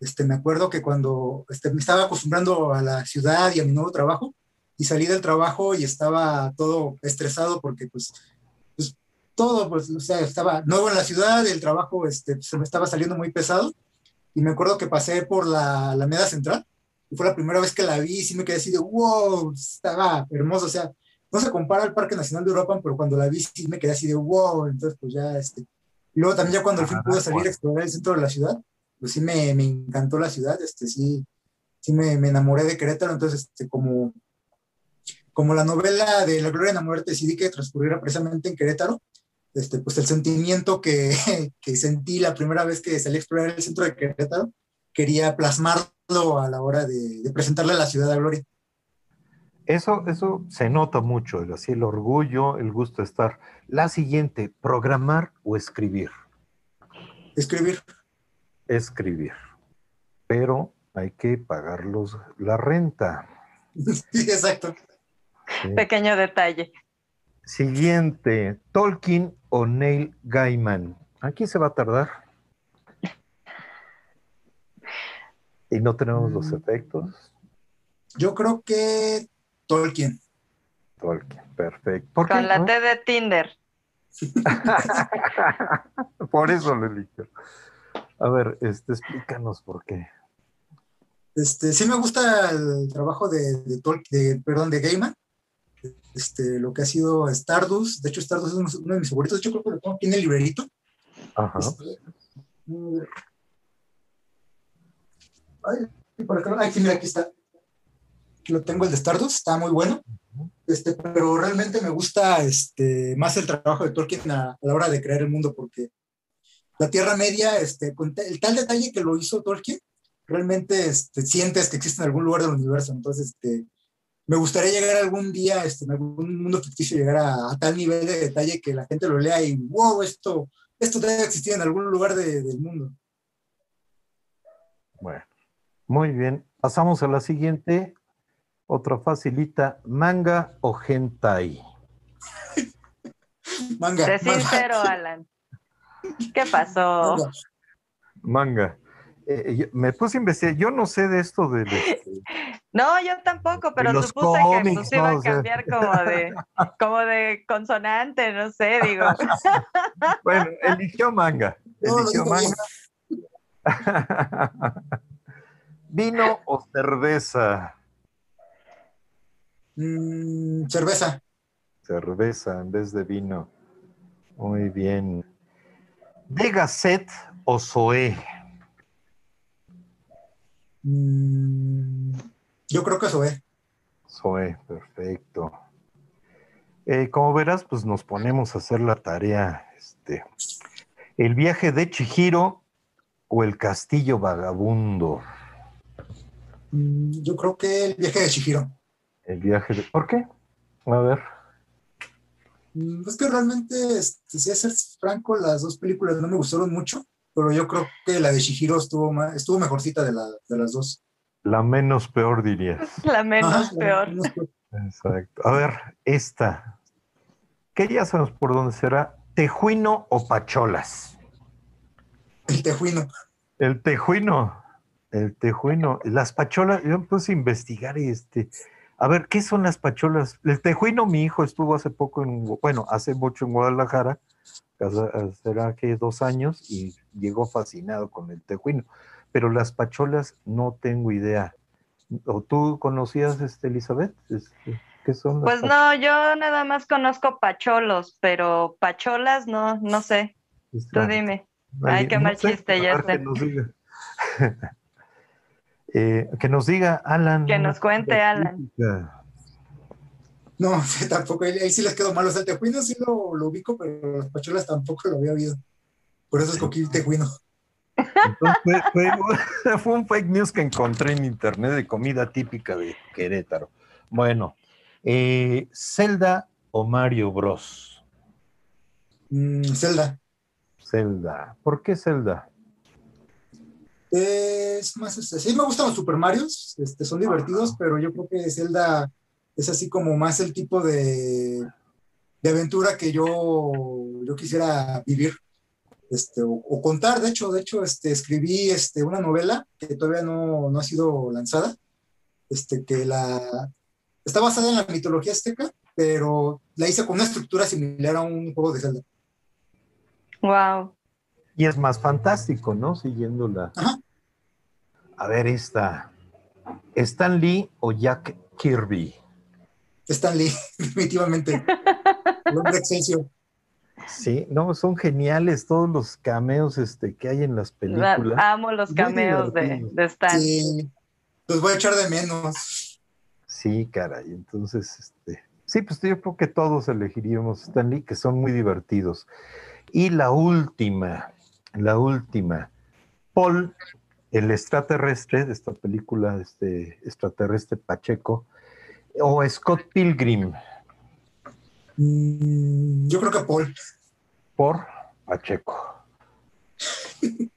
[SPEAKER 4] este, me acuerdo que cuando este, me estaba acostumbrando a la ciudad y a mi nuevo trabajo, y salí del trabajo y estaba todo estresado porque pues todo, pues, o sea, estaba nuevo en la ciudad, el trabajo este, se me estaba saliendo muy pesado, y me acuerdo que pasé por la Alameda Central, y fue la primera vez que la vi, sí me quedé así de, wow, estaba hermoso, o sea, no se compara al Parque Nacional de Europa, pero cuando la vi sí me quedé así de, wow, entonces pues ya, este, y luego también ya cuando al fin pude salir a explorar el centro de la ciudad, pues sí me, me encantó la ciudad, este, sí, sí me, me enamoré de Querétaro, entonces, este, como, como la novela de La Gloria en la Muerte decidí que transcurriera precisamente en Querétaro, este, pues el sentimiento que, que, sentí la primera vez que salí a explorar el centro de Querétaro, quería plasmarlo a la hora de, de presentarle a la ciudad a Gloria.
[SPEAKER 1] Eso, eso se nota mucho, así el orgullo, el gusto de estar. La siguiente, programar o escribir.
[SPEAKER 4] Escribir.
[SPEAKER 1] Escribir. Pero hay que pagarlos la renta.
[SPEAKER 4] Sí, exacto.
[SPEAKER 3] Pequeño detalle.
[SPEAKER 1] Siguiente, Tolkien o Neil Gaiman. Aquí se va a tardar. Y no tenemos los mm. efectos.
[SPEAKER 4] Yo creo que Tolkien.
[SPEAKER 1] Tolkien, perfecto.
[SPEAKER 3] Con la T de Tinder.
[SPEAKER 1] por eso lo elijo. A ver, este, explícanos por qué.
[SPEAKER 4] Este, sí me gusta el trabajo de, de, perdón, de Gaiman. Este, lo que ha sido Stardust. De hecho, Stardust es uno, de mis favoritos. De hecho, creo que lo tengo aquí en el librerito. Ajá. Este, ay, por acá. Ay, mira, aquí está. Aquí lo tengo, el de Stardust. Está muy bueno. Este, pero realmente me gusta este, más el trabajo de Tolkien a, la hora de crear el mundo, porque la Tierra Media, este, el tal detalle que lo hizo Tolkien, realmente este, sientes que existe en algún lugar del universo. Entonces, este, me gustaría llegar algún día, este, en algún mundo ficticio, llegar a, tal nivel de detalle que la gente lo lea y, wow, esto, esto debe existir en algún lugar del mundo.
[SPEAKER 1] Bueno, muy bien. Pasamos a la siguiente. Otra facilita, manga o hentai.
[SPEAKER 3] manga. Sé sincero, Alan. ¿Qué pasó?
[SPEAKER 1] Manga. Eh, eh, me puse a investigar, yo no sé de esto de...
[SPEAKER 3] no, yo tampoco, pero supuse que pues, iba a cambiar como, de, como de consonante, no sé, digo.
[SPEAKER 1] bueno, eligió manga. Eligió manga. ¿Vino o cerveza?
[SPEAKER 4] Mm, cerveza.
[SPEAKER 1] Cerveza en vez de vino. Muy bien. ¿De Gasset o Zoé?
[SPEAKER 4] Mm, yo creo que Zoé.
[SPEAKER 1] Zoé, perfecto. Eh, como verás, pues nos ponemos a hacer la tarea. Este, el viaje de Chihiro o el castillo vagabundo.
[SPEAKER 4] Mm, yo creo que el viaje de Chihiro.
[SPEAKER 1] El viaje de. ¿Por qué? A ver.
[SPEAKER 4] Mm, es que realmente, este, si es ser franco, las dos películas no me gustaron mucho pero yo creo que la de Shihiro estuvo, más, estuvo mejorcita de, la, de las dos.
[SPEAKER 1] La menos peor, dirías.
[SPEAKER 3] La menos peor.
[SPEAKER 1] Exacto. A ver, esta. ¿Qué ya sabemos por dónde será? ¿Tejuino o pacholas?
[SPEAKER 4] El tejuino.
[SPEAKER 1] El tejuino. El tejuino. Las pacholas, yo me puse a investigar y este. A ver, ¿qué son las pacholas? El tejuino, mi hijo estuvo hace poco en, bueno, hace mucho en Guadalajara será que dos años y llegó fascinado con el tejuino. Pero las pacholas no tengo idea. ¿O tú conocías, este, Elizabeth? Este, ¿Qué son?
[SPEAKER 3] pues no, yo nada más conozco pacholos, pero pacholas no, no sé. Tú dime. Ay, qué mal chiste, ya sé.
[SPEAKER 1] Que nos diga. Eh, que nos diga Alan.
[SPEAKER 3] Que nos cuente Alan.
[SPEAKER 4] No, tampoco, ahí, sí les quedó malo. O sea, el tejuino sí lo, lo, ubico, pero las pacholas tampoco lo había oído. Por eso escogí tejuino.
[SPEAKER 1] Entonces, fue, fue, un fake news que encontré en internet de comida típica de Querétaro. Bueno, eh, ¿Zelda o Mario Bros?
[SPEAKER 4] Mm, Zelda.
[SPEAKER 1] Zelda. ¿Por qué Zelda?
[SPEAKER 4] Es más, este, sí me gustan los Super Marios, este, son divertidos, pero yo creo que Zelda es así como más el tipo de, de aventura que yo, yo quisiera vivir. Este, o, contar, de hecho, de hecho, este, escribí este, una novela que todavía no, no, ha sido lanzada, este, que la, está basada en la mitología azteca, pero la hice con una estructura similar a un juego de Zelda.
[SPEAKER 3] Wow.
[SPEAKER 1] Y es más fantástico, ¿no? Siguiendo la... A ver, esta. ¿Stan Lee o Jack Kirby?
[SPEAKER 4] Stan Lee, definitivamente. El hombre Excelsior.
[SPEAKER 1] Sí, no, son geniales todos los cameos este, que hay en las películas.
[SPEAKER 3] Amo los cameos de, de Stan.
[SPEAKER 4] Sí, los voy a echar de menos.
[SPEAKER 1] Sí, caray. Entonces, este, sí, pues yo creo que todos elegiríamos Stan Lee, que son muy divertidos. Y la última, la última, Paul, el extraterrestre de esta película, este extraterrestre Pacheco, o Scott Pilgrim
[SPEAKER 4] Mm, yo creo que Paul.
[SPEAKER 1] por Pacheco.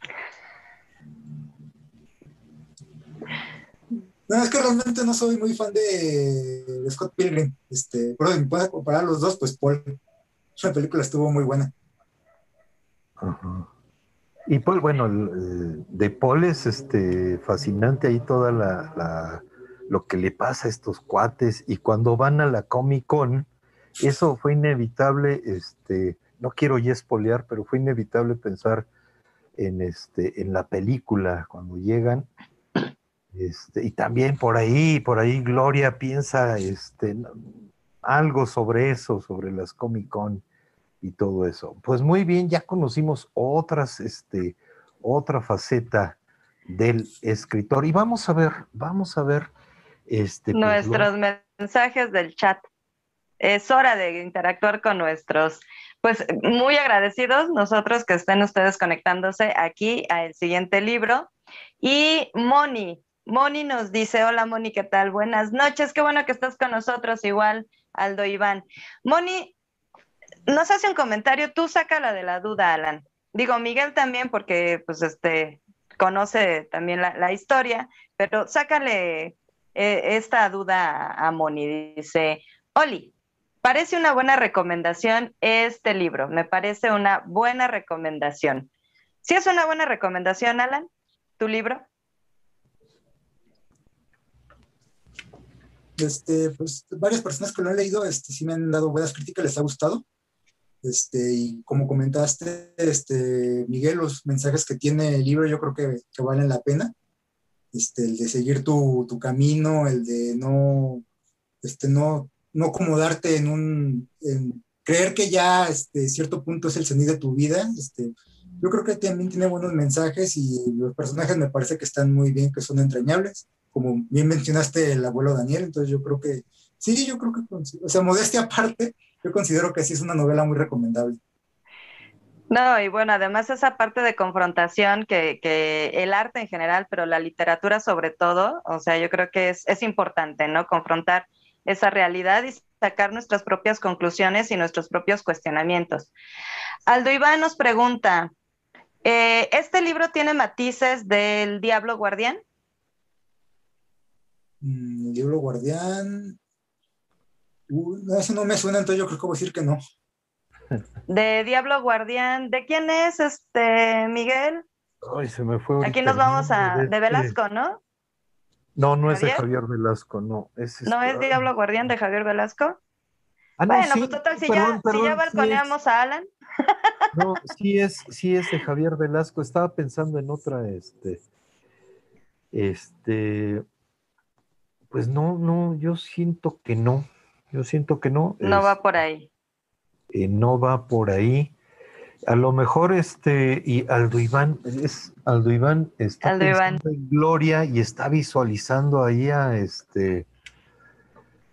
[SPEAKER 4] No, es que realmente no soy muy fan de, de Scott Pilgrim. Este, pero si me puedes comparar los dos, pues Paul. La película estuvo muy buena.
[SPEAKER 1] Ajá. Y Paul, bueno, de Paul es este, fascinante ahí toda la, la- lo que le pasa a estos cuates y cuando van a la Comic Con, eso fue inevitable, este, no quiero ya espolear, pero fue inevitable pensar en, este, en la película cuando llegan. Este, y también por ahí, por ahí Gloria piensa este, algo sobre eso, sobre las Comic Con y todo eso. Pues muy bien, ya conocimos otras, este, otra faceta del escritor. Y vamos a ver, vamos a ver, este, pues,
[SPEAKER 3] Nuestros mensajes del chat. Es hora de interactuar con nuestros, pues muy agradecidos nosotros que estén ustedes conectándose aquí al siguiente libro. Y Moni, Moni nos dice, hola Moni, ¿qué tal? Buenas noches, qué bueno que estás con nosotros, igual Aldo Iván. Moni nos hace un comentario, tú sácala de la duda, Alan. Digo, Miguel también, porque pues este conoce también la, la historia, pero sácale eh, esta duda a, Moni. Dice, Oli, parece una buena recomendación este libro, me parece una buena recomendación. ¿Sí es una buena recomendación, Alan, tu libro?
[SPEAKER 4] Este, pues varias personas que lo han leído, este, sí me han dado buenas críticas, les ha gustado. Este, y como comentaste, este, Miguel, los mensajes que tiene el libro yo creo que, que valen la pena. Este, el de seguir tu, tu camino, el de no, este, no, no acomodarte en un, en creer que ya este, cierto punto es el sonido de tu vida. Este, yo creo que también tiene buenos mensajes y los personajes me parece que están muy bien, que son entrañables. Como bien mencionaste el abuelo Daniel, entonces yo creo que, sí, yo creo que, o sea, modestia aparte, yo considero que sí es una novela muy recomendable.
[SPEAKER 3] No, y bueno, además esa parte de confrontación que, que, el arte en general, pero la literatura sobre todo, o sea, yo creo que es, es importante, ¿no? Confrontar esa realidad y sacar nuestras propias conclusiones y nuestros propios cuestionamientos. Aldo Iván nos pregunta, eh, ¿este libro tiene matices del Diablo Guardián?
[SPEAKER 4] Mm, Diablo Guardián, eso no me suena, entonces yo creo que voy a decir que no.
[SPEAKER 3] De Diablo Guardián, ¿de quién es este Miguel?
[SPEAKER 1] Ay, se me fue.
[SPEAKER 3] Aquí nos vamos a.
[SPEAKER 1] de,
[SPEAKER 3] de Velasco, ¿no?
[SPEAKER 1] No, no es de Javier Velasco, no. Es
[SPEAKER 3] ¿No es Diablo Guardián de Javier Velasco?
[SPEAKER 1] Ah, no,
[SPEAKER 3] bueno,
[SPEAKER 1] sí,
[SPEAKER 3] pues total, si,
[SPEAKER 1] perdón,
[SPEAKER 3] ya,
[SPEAKER 1] perdón,
[SPEAKER 3] si ya
[SPEAKER 1] sí
[SPEAKER 3] balconeamos
[SPEAKER 1] es.
[SPEAKER 3] a Alan.
[SPEAKER 1] No, sí es, sí es de Javier Velasco. Estaba pensando en otra, este, este, pues no, no, yo siento que no. Yo siento que no.
[SPEAKER 3] No
[SPEAKER 1] es-
[SPEAKER 3] va por ahí.
[SPEAKER 1] eh, no va por ahí. A lo mejor este, y Aldo Iván, es, Aldo Iván está
[SPEAKER 3] Aldo Iván.
[SPEAKER 1] pensando en Gloria y está visualizando ahí a este,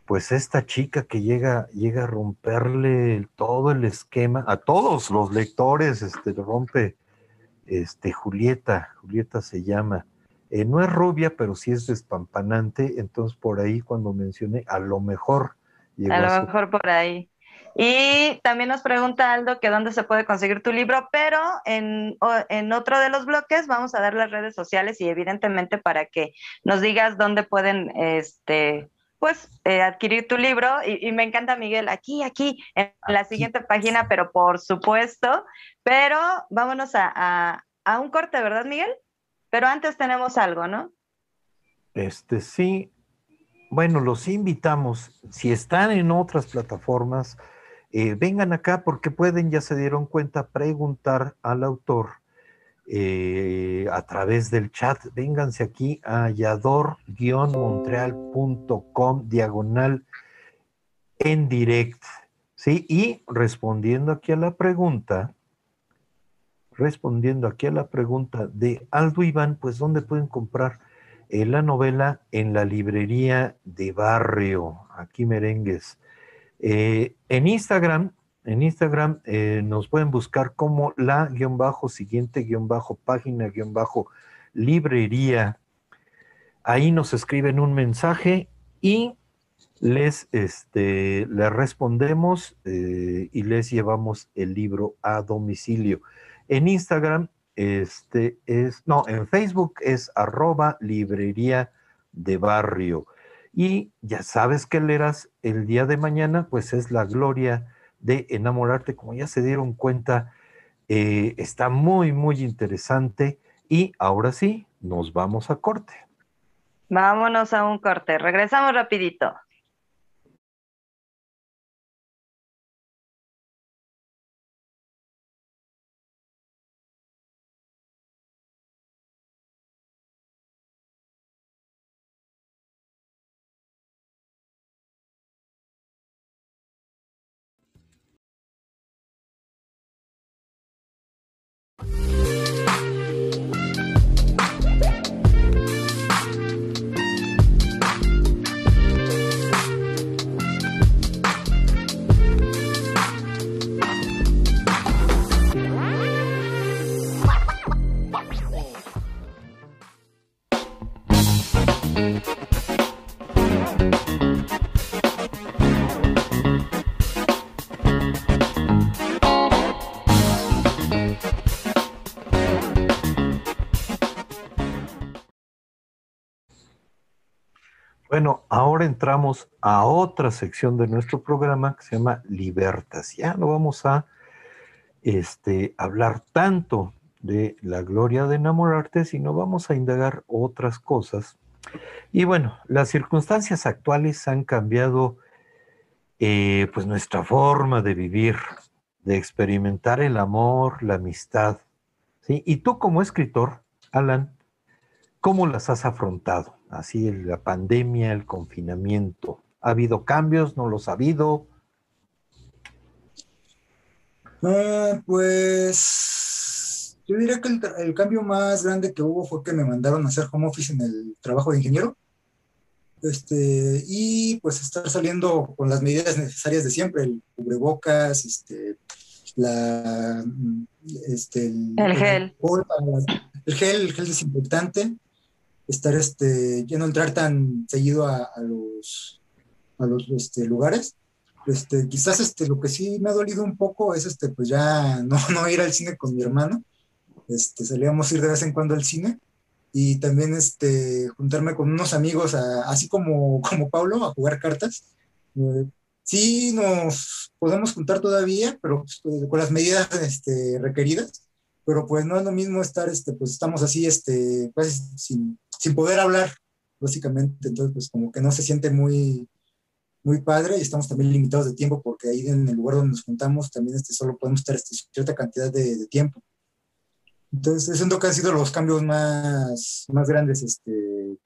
[SPEAKER 1] pues esta chica que llega, llega a romperle todo el esquema, a todos los lectores, este, rompe, este, Julieta, Julieta se llama. Eh, no es rubia, pero sí es despampanante, entonces por ahí cuando mencioné, a lo mejor llegó
[SPEAKER 3] A
[SPEAKER 1] a
[SPEAKER 3] lo mejor por ahí. Y también nos pregunta Aldo que dónde se puede conseguir tu libro, pero en, en otro de los bloques vamos a dar las redes sociales y evidentemente para que nos digas dónde pueden, este, pues, eh, adquirir tu libro. Y, y me encanta, Miguel, aquí, aquí, en la siguiente página, pero por supuesto. Pero vámonos a, a, a un corte, ¿verdad, Miguel? Pero antes tenemos algo, ¿no?
[SPEAKER 1] Este sí, bueno, los invitamos, si están en otras plataformas, eh, vengan acá porque pueden, ya se dieron cuenta, preguntar al autor eh, a través del chat. Vénganse aquí a yador-montreal.com diagonal en direct. ¿sí? Y respondiendo aquí a la pregunta, respondiendo aquí a la pregunta de Aldo Iván, pues ¿dónde pueden comprar eh, la novela? En la librería de barrio, aquí merengues. Eh, en Instagram en Instagram eh, nos pueden buscar como la guion bajo siguiente guion bajo página guion bajo librería. Ahí nos escriben un mensaje y les, este, les respondemos eh, y les llevamos el libro a domicilio. En Instagram, este es, no, en Facebook es arroba librería de barrio. Y ya sabes que leerás el día de mañana, pues es la gloria de enamorarte, como ya se dieron cuenta, eh, está muy, muy interesante. Y ahora sí, nos vamos a corte.
[SPEAKER 3] Vámonos a un corte. Regresamos rapidito.
[SPEAKER 1] Bueno, ahora entramos a otra sección de nuestro programa que se llama Libertas. Ya no vamos a este, hablar tanto de la gloria de enamorarte, sino vamos a indagar otras cosas. Y bueno, las circunstancias actuales han cambiado eh, pues nuestra forma de vivir, de experimentar el amor, la amistad. ¿sí? Y tú como escritor, Alan, ¿cómo las has afrontado? así la pandemia, el confinamiento. ¿Ha habido cambios? ¿No los ha habido?
[SPEAKER 4] Ah, pues yo diría que el, cambio más grande que hubo fue que me mandaron a hacer home office en el trabajo de ingeniero. Este, y pues estar saliendo con las medidas necesarias de siempre, el cubrebocas, este, la, este,
[SPEAKER 3] el, gel.
[SPEAKER 4] El, gel, el gel desinfectante, estar, este, ya no entrar tan seguido a, los, a los este, lugares. Este, quizás este, lo que sí me ha dolido un poco es este, pues ya no, no ir al cine con mi hermano. Este, salíamos a ir de vez en cuando al cine y también este, juntarme con unos amigos, así como, como Pablo, a jugar cartas. Eh, sí nos podemos juntar todavía, pero pues, con las medidas este, requeridas, pero pues no es lo mismo estar, este, pues estamos así, este, pues sin, sin poder hablar, básicamente. Entonces, pues como que no se siente muy, muy padre y estamos también limitados de tiempo porque ahí en el lugar donde nos juntamos también este, solo podemos estar este, cierta cantidad de, tiempo. Entonces, siento que han sido los cambios más, más grandes este,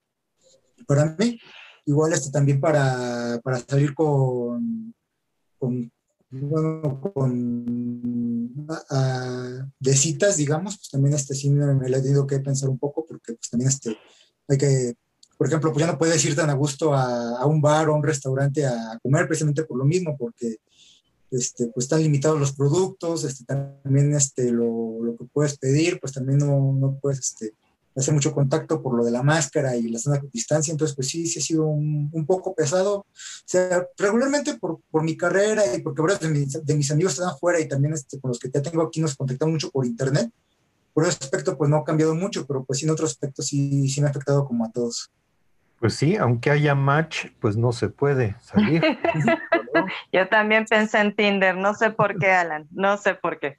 [SPEAKER 4] para mí. Igual este, también para, para salir con, con, bueno, con de citas, digamos, pues también este sí me, me, he tenido que pensar un poco porque pues también este, hay que, por ejemplo, pues ya no puedes ir tan a gusto a, un bar o a un restaurante a comer precisamente por lo mismo, porque este, pues están limitados los productos, este, también este, lo, lo que puedes pedir, pues también no, no puedes este, hacer mucho contacto por lo de la máscara y la zona de distancia, entonces pues sí, sí ha sido un, un poco pesado. O sea, regularmente por, por mi carrera y porque varios de mis, de mis amigos están afuera y también este, con los que ya tengo aquí nos contactamos mucho por internet, por ese aspecto pues no ha cambiado mucho, pero pues en otro aspecto sí, sí me ha afectado como a todos.
[SPEAKER 1] Pues sí, aunque haya match, pues no se puede salir.
[SPEAKER 3] Yo también pensé en Tinder, no sé por qué, Alan, no sé por qué.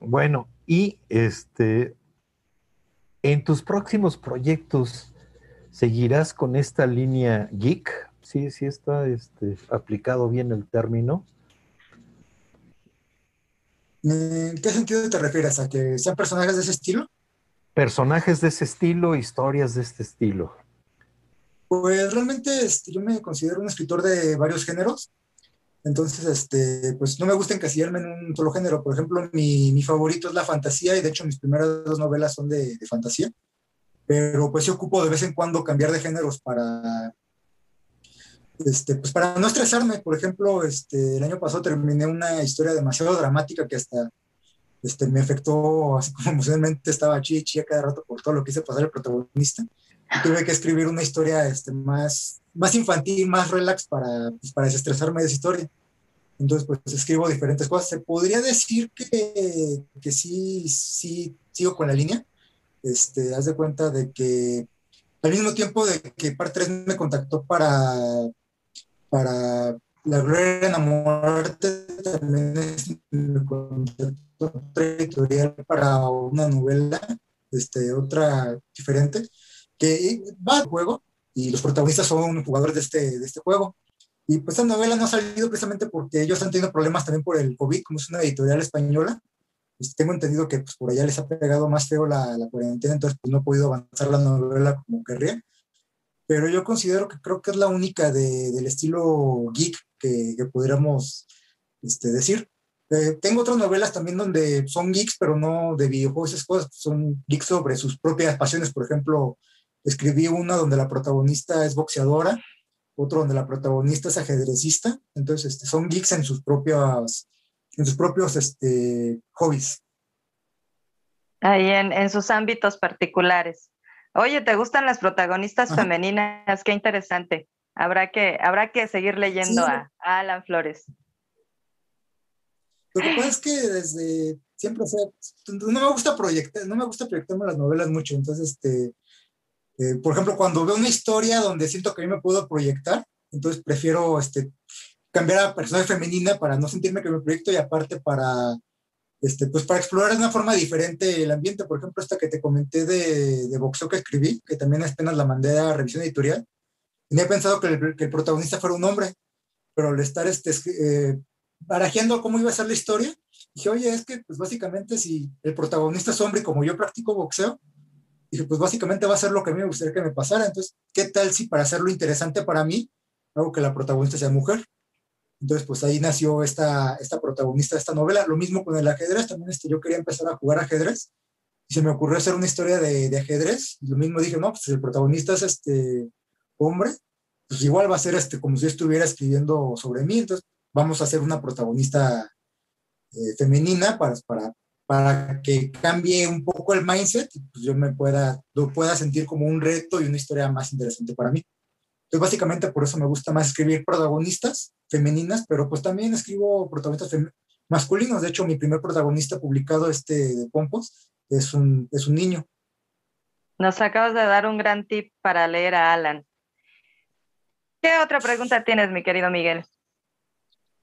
[SPEAKER 1] Bueno, y este, en tus próximos proyectos, ¿seguirás con esta línea geek? Sí, sí está este, aplicado bien el término.
[SPEAKER 4] ¿En qué sentido te refieres? ¿A que sean personajes de ese estilo?
[SPEAKER 1] Personajes de ese estilo, historias de este estilo.
[SPEAKER 4] Pues realmente este, yo me considero un escritor de varios géneros. Entonces, este, pues no me gusta encasillarme en un solo género. Por ejemplo, mi, mi favorito es la fantasía y de hecho mis primeras dos novelas son de, fantasía. Pero pues yo ocupo de vez en cuando cambiar de géneros para, este, pues para no estresarme. Por ejemplo, este, el año pasado terminé una historia demasiado dramática que hasta este, me afectó, así como emocionalmente estaba chía cada rato por todo lo que hice pasar el protagonista. Tuve que escribir una historia este, más, más infantil, más relax para, pues, para desestresarme de esa historia. Entonces, pues escribo diferentes cosas. Se podría decir que, que sí, sí sigo con la línea. Este, haz de cuenta de que al mismo tiempo de que Par 3 me contactó para, para La Gloria de Enamorarte, también me contactó otra editorial para una novela, este, otra diferente, que va al juego y los protagonistas son jugadores de este, de este juego. Y pues esta novela no ha salido precisamente porque ellos han tenido problemas también por el COVID, como es una editorial española. Pues tengo entendido que pues, por allá les ha pegado más feo la, la cuarentena, entonces pues no he podido avanzar la novela como querría. Pero yo considero que creo que es la única de, del estilo geek que, que podríamos este, decir. Eh, tengo otras novelas también donde son geeks, pero no de videojuegos, esas cosas, son geeks sobre sus propias pasiones. Por ejemplo, escribí una donde la protagonista es boxeadora, otro donde la protagonista es ajedrecista. Entonces, este, son geeks en sus propias, en sus propios este, hobbies.
[SPEAKER 3] Ahí en, en, sus ámbitos particulares. Oye, ¿te gustan las protagonistas Ajá. femeninas? Qué interesante. Habrá que, habrá que seguir leyendo sí. a, a, Alan Flores.
[SPEAKER 4] Lo que pasa es que desde siempre, no me gusta proyectar, no me gusta proyectarme las novelas mucho. Entonces, este, eh, por ejemplo, cuando veo una historia donde siento que a mí me puedo proyectar, entonces prefiero este, cambiar a personaje femenina para no sentirme que me proyecto y aparte para, este, pues para explorar de una forma diferente el ambiente. Por ejemplo, esta que te comenté de, de boxeo que escribí, que también apenas la mandé a revisión editorial, tenía pensado que el, que el protagonista fuera un hombre, pero al estar este, eh, barajeando cómo iba a ser la historia, dije, oye, es que pues básicamente si el protagonista es hombre y como yo practico boxeo, dije, pues básicamente va a ser lo que a mí me gustaría que me pasara. Entonces, ¿qué tal si para hacerlo interesante para mí, hago que la protagonista sea mujer? Entonces, pues ahí nació esta, esta protagonista de esta novela. Lo mismo con el ajedrez, también este, yo quería empezar a jugar ajedrez y se me ocurrió hacer una historia de, de ajedrez. Y lo mismo dije, no, pues el protagonista es este hombre, pues igual va a ser este, como si yo estuviera escribiendo sobre mí. Entonces, vamos a hacer una protagonista eh, femenina para, para, para que cambie un poco el mindset y pues yo me pueda, lo pueda sentir como un reto y una historia más interesante para mí. Entonces, básicamente por eso me gusta más escribir protagonistas femeninas, pero pues también escribo protagonistas masculinos. De hecho, mi primer protagonista publicado, este de Pompos, es un, es un niño.
[SPEAKER 3] Nos acabas de dar un gran tip para leer a Alan. ¿Qué otra pregunta tienes, mi querido Miguel?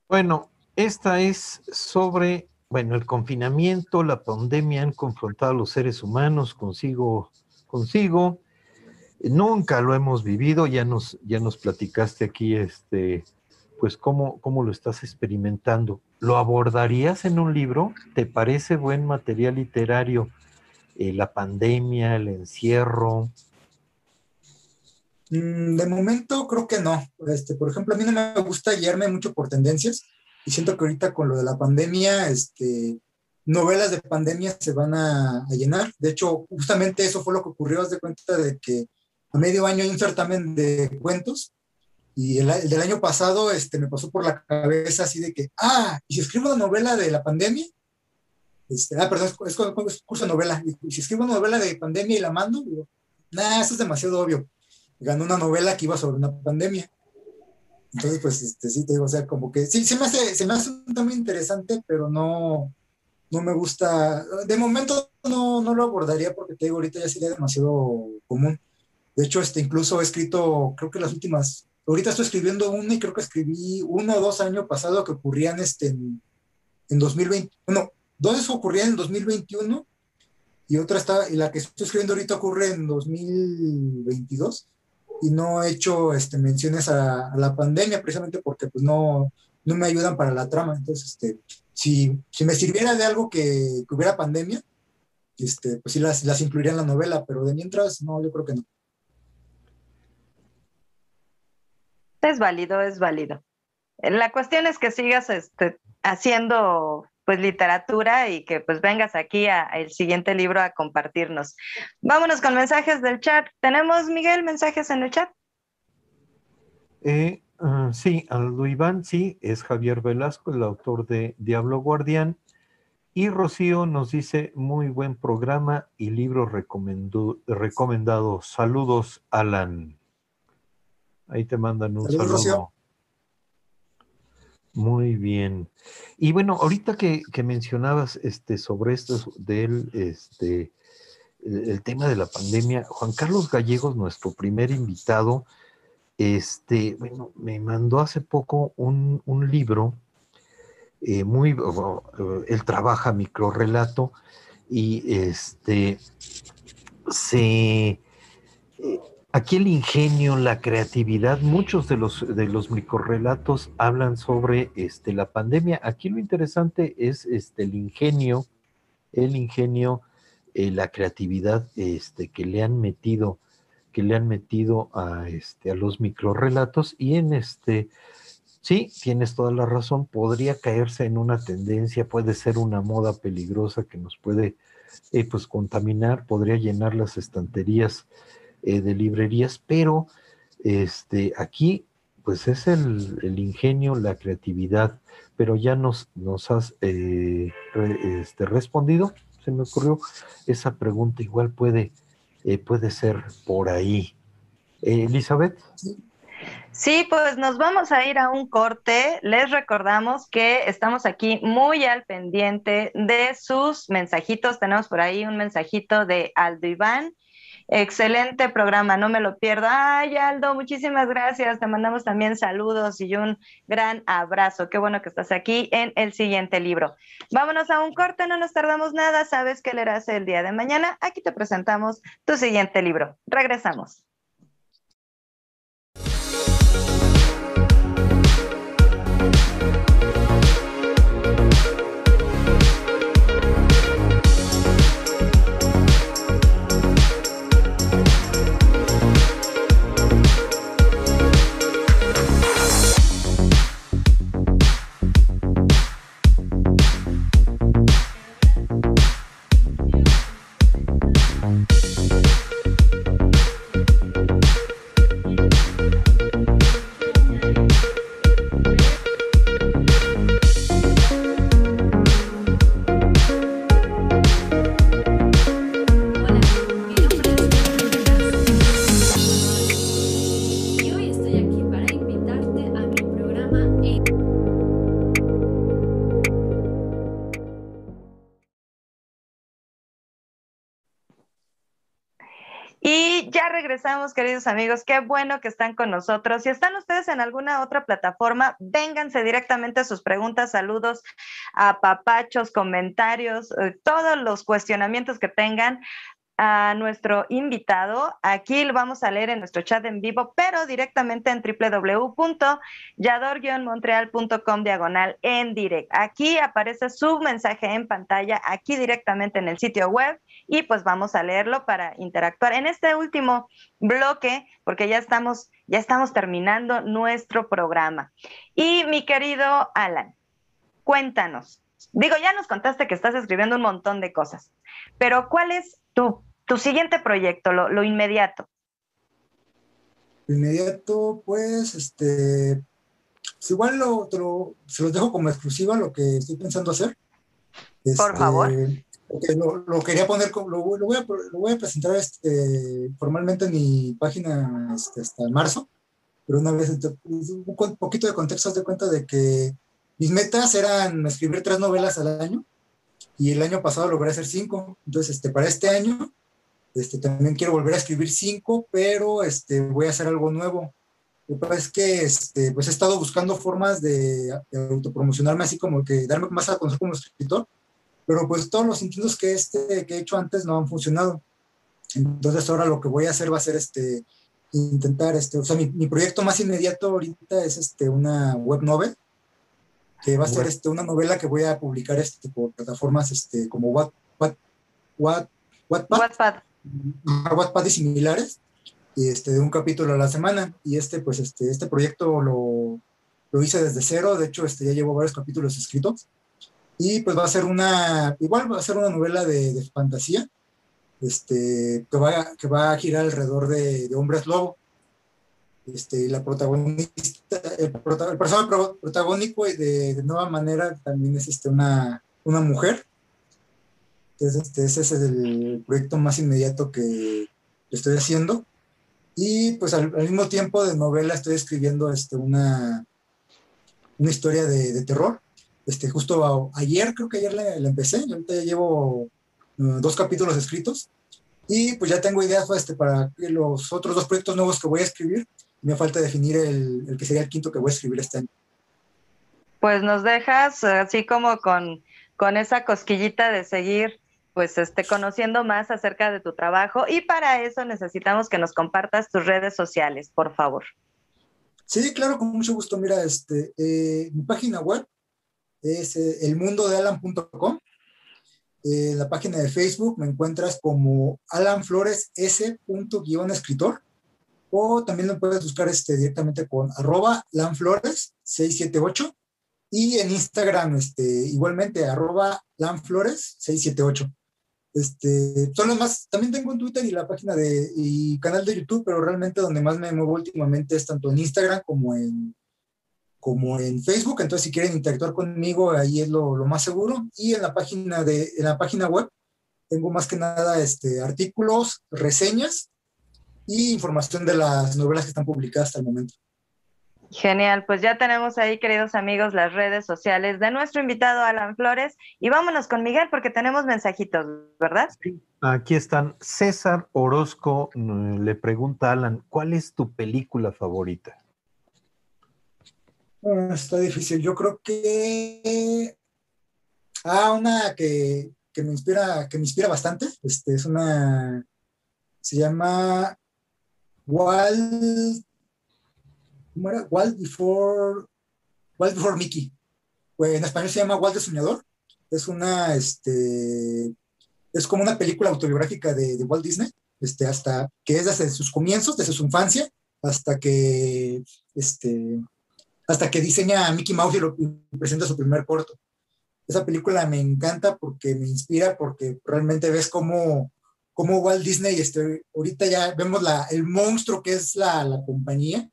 [SPEAKER 1] Bueno, esta es sobre, bueno, el confinamiento, la pandemia han confrontado a los seres humanos consigo, consigo. Nunca lo hemos vivido, ya nos, ya nos platicaste aquí, este, pues cómo, cómo lo estás experimentando. ¿Lo abordarías en un libro? ¿Te parece buen material literario eh, la pandemia, el encierro?
[SPEAKER 4] Mm, de momento creo que no. Este, por ejemplo, a mí no me gusta guiarme mucho por tendencias y siento que ahorita con lo de la pandemia, este, novelas de pandemia se van a, llenar. De hecho, justamente eso fue lo que ocurrió, haz de cuenta de que a medio año hay un certamen de cuentos y el, el, del año pasado este, me pasó por la cabeza así de que, ah, y si escribo una novela de la pandemia, este, ah, perdón, es, es, es curso de novela, y, si escribo una novela de pandemia y la mando, digo, nah, eso es demasiado obvio. Ganó una novela que iba sobre una pandemia. Entonces, pues, este, sí, te digo, o sea, como que sí, se me hace, se me hace un tema interesante, pero no, no me gusta, de momento no, no lo abordaría porque te digo, ahorita ya sería demasiado común. De hecho, este, incluso he escrito, creo que las últimas, ahorita estoy escribiendo una y creo que escribí uno o dos años pasado que ocurrían este, en, en 2020, bueno, dos ocurrían en 2021 y otra está, y la que estoy escribiendo ahorita ocurre en 2022 y no he hecho este, menciones a, la pandemia precisamente porque pues no, no me ayudan para la trama. Entonces, este, si, si me sirviera de algo que, que hubiera pandemia, este, pues sí las, las incluiría en la novela, pero de mientras, no, yo creo que no.
[SPEAKER 3] Es válido, es válido. La cuestión es que sigas este, haciendo pues literatura y que pues vengas aquí al siguiente libro a compartirnos. Vámonos con mensajes del chat. ¿Tenemos, Miguel, mensajes en el chat?
[SPEAKER 1] Eh, ah, sí, Aldo Iván, sí, es Javier Velasco, el autor de Diablo Guardián. Y Rocío nos dice, muy buen programa y libro recomendado. Saludos, Alan. Ahí te mandan un saludo. Muy bien. Y bueno, ahorita que, mencionabas este, sobre esto del este, el, tema de la pandemia, Juan Carlos Gallegos, nuestro primer invitado, este, bueno, me mandó hace poco un, libro eh, muy, él trabaja microrelato y este se eh, Aquí el ingenio, la creatividad, muchos de los, de los microrelatos hablan sobre este, la pandemia. Aquí lo interesante es este, el ingenio, el ingenio, eh, la creatividad este, que le han metido, que le han metido a, este, a los microrelatos y en este, sí, tienes toda la razón, podría caerse en una tendencia, puede ser una moda peligrosa que nos puede eh, pues contaminar, podría llenar las estanterías eh, de librerías, pero este, aquí pues es el, ingenio, la creatividad, pero ya nos, nos has eh, este, respondido, se me ocurrió esa pregunta, igual puede, eh, puede ser por ahí. Elizabeth.
[SPEAKER 3] Sí, pues nos vamos a ir a un corte. Les recordamos que estamos aquí muy al pendiente de sus mensajitos. Tenemos por ahí un mensajito de Aldo Iván Excelente programa, no me lo pierdo. Ay, Aldo, muchísimas gracias. Te mandamos también saludos y un gran abrazo. Qué bueno que estás aquí en el siguiente libro. Vámonos a un corte, no nos tardamos nada. Sabes que leerás el día de mañana. Aquí te presentamos tu siguiente libro. Regresamos. Regresamos, queridos amigos. Qué bueno que están con nosotros. Si están ustedes en alguna otra plataforma, vénganse directamente a sus preguntas, saludos, a papachos, comentarios, eh, todos los cuestionamientos que tengan a nuestro invitado. Aquí lo vamos a leer en nuestro chat en vivo, pero directamente en www.yador-montreal.com diagonal en direct. Aquí aparece su mensaje en pantalla, aquí directamente en el sitio web y pues vamos a leerlo para interactuar en este último bloque, porque ya estamos, ya estamos terminando nuestro programa. Y mi querido Alan, cuéntanos. Digo, ya nos contaste que estás escribiendo un montón de cosas, pero ¿cuál es tu, tu siguiente proyecto, lo, lo inmediato?
[SPEAKER 4] Inmediato, pues, este, pues igual lo, se los dejo como exclusiva lo que estoy pensando hacer.
[SPEAKER 3] Por favor.
[SPEAKER 4] Este, lo, quería poner, lo, voy, a, lo voy a presentar este, formalmente en mi página este, hasta marzo, pero una vez, un poquito de contexto, de cuenta de que mis metas eran escribir tres novelas al año y el año pasado logré hacer cinco, entonces este, para este año este, también quiero volver a escribir cinco, pero este, voy a hacer algo nuevo. Lo que pasa es que este, pues he estado buscando formas de, de autopromocionarme, así como que darme más a conocer como escritor, pero pues todos los intentos que, este, que he hecho antes no han funcionado. Entonces ahora lo que voy a hacer va a ser este, intentar, este, o sea, mi, mi proyecto más inmediato ahorita es este, una web novel. que va a ser este, una novela que voy a publicar este, por plataformas este, como Wattpad, Wattpad, Wattpad. y similares, y este, de un capítulo a la semana. Y este, pues, este, este proyecto lo, lo hice desde cero, de hecho, este, ya llevo varios capítulos escritos. Y pues va a ser una, igual va a ser una novela de, fantasía, este, que, va, que va a girar alrededor de, hombres lobo. Este, la protagonista, el, personaje protagónico de, de, nueva manera también es este, una, una mujer. Entonces, este, ese es el proyecto más inmediato que estoy haciendo. Y pues al, mismo tiempo de novela estoy escribiendo este, una, una historia de terror. Este, justo ayer, creo que ayer la, empecé, yo ahorita ya llevo uh, dos capítulos escritos y pues ya tengo ideas este, para los otros dos proyectos nuevos que voy a escribir. Me falta definir el, el, que sería el quinto que voy a escribir este año.
[SPEAKER 3] Pues nos dejas así como con, con esa cosquillita de seguir pues este, conociendo más acerca de tu trabajo y para eso necesitamos que nos compartas tus redes sociales, por favor.
[SPEAKER 4] Sí, claro, con mucho gusto. Mira, este, eh, mi página web es eh, elmundodealan.com. Eh, en la página de Facebook me encuentras como Alan Flores S. escritor o también lo puedes buscar este, directamente con arroba lanflores 678 y en Instagram este, igualmente arroba lanflores 678. Este, son los más, también tengo en Twitter y la página de, y canal de YouTube, pero realmente donde más me muevo últimamente es tanto en Instagram como en, como en Facebook, entonces si quieren interactuar conmigo, ahí es lo, lo, más seguro. Y en la página, de, en la página web tengo más que nada este, artículos, reseñas y información de las novelas que están publicadas hasta el momento.
[SPEAKER 3] Genial, pues ya tenemos ahí, queridos amigos, las redes sociales de nuestro invitado Alan Flores. Y vámonos con Miguel porque tenemos mensajitos, ¿verdad?
[SPEAKER 1] Sí, aquí están. César Orozco mm, le pregunta a Alan, ¿cuál es tu película favorita?
[SPEAKER 4] Ah, está difícil. Yo creo que... Ah, una que, que, me inspira, que me inspira bastante. Este, es una... Se llama Walt ¿cómo era? Walt Before, Walt Before Mickey. Pues en español se llama Walt el Soñador. Es una, este, es como una película autobiográfica de, de, Walt Disney, este, hasta que es desde sus comienzos, desde su infancia, hasta que, este, hasta que diseña a Mickey Mouse y, lo, presenta su primer corto. Esa película me encanta porque me inspira, porque realmente ves cómo, cómo Walt Disney, este, ahorita ya vemos la, el monstruo que es la, la compañía,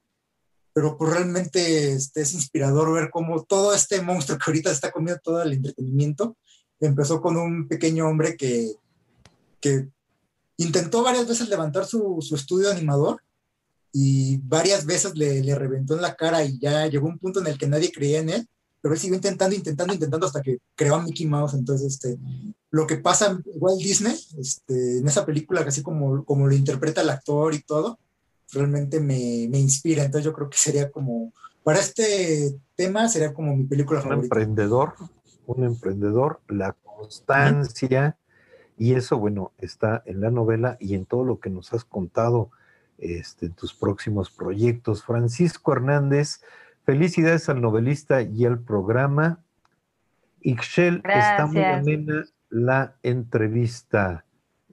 [SPEAKER 4] pero pues realmente este, es inspirador ver cómo todo este monstruo que ahorita está comiendo todo el entretenimiento empezó con un pequeño hombre que, que intentó varias veces levantar su, su, estudio animador y varias veces le, le, reventó en la cara y ya llegó un punto en el que nadie creía en él, pero él siguió intentando, intentando, intentando hasta que creó a Mickey Mouse. Entonces, este, lo que pasa Walt Disney, este, en esa película, así como, como lo interpreta el actor y todo, realmente me, me, inspira. Entonces yo creo que sería como, para este tema sería como mi película
[SPEAKER 1] un
[SPEAKER 4] favorita.
[SPEAKER 1] emprendedor, un emprendedor, la constancia, y eso, bueno, está en la novela y en todo lo que nos has contado este, en tus próximos proyectos. Francisco Hernández, felicidades al novelista y al programa. Ixchel, está muy amena la entrevista.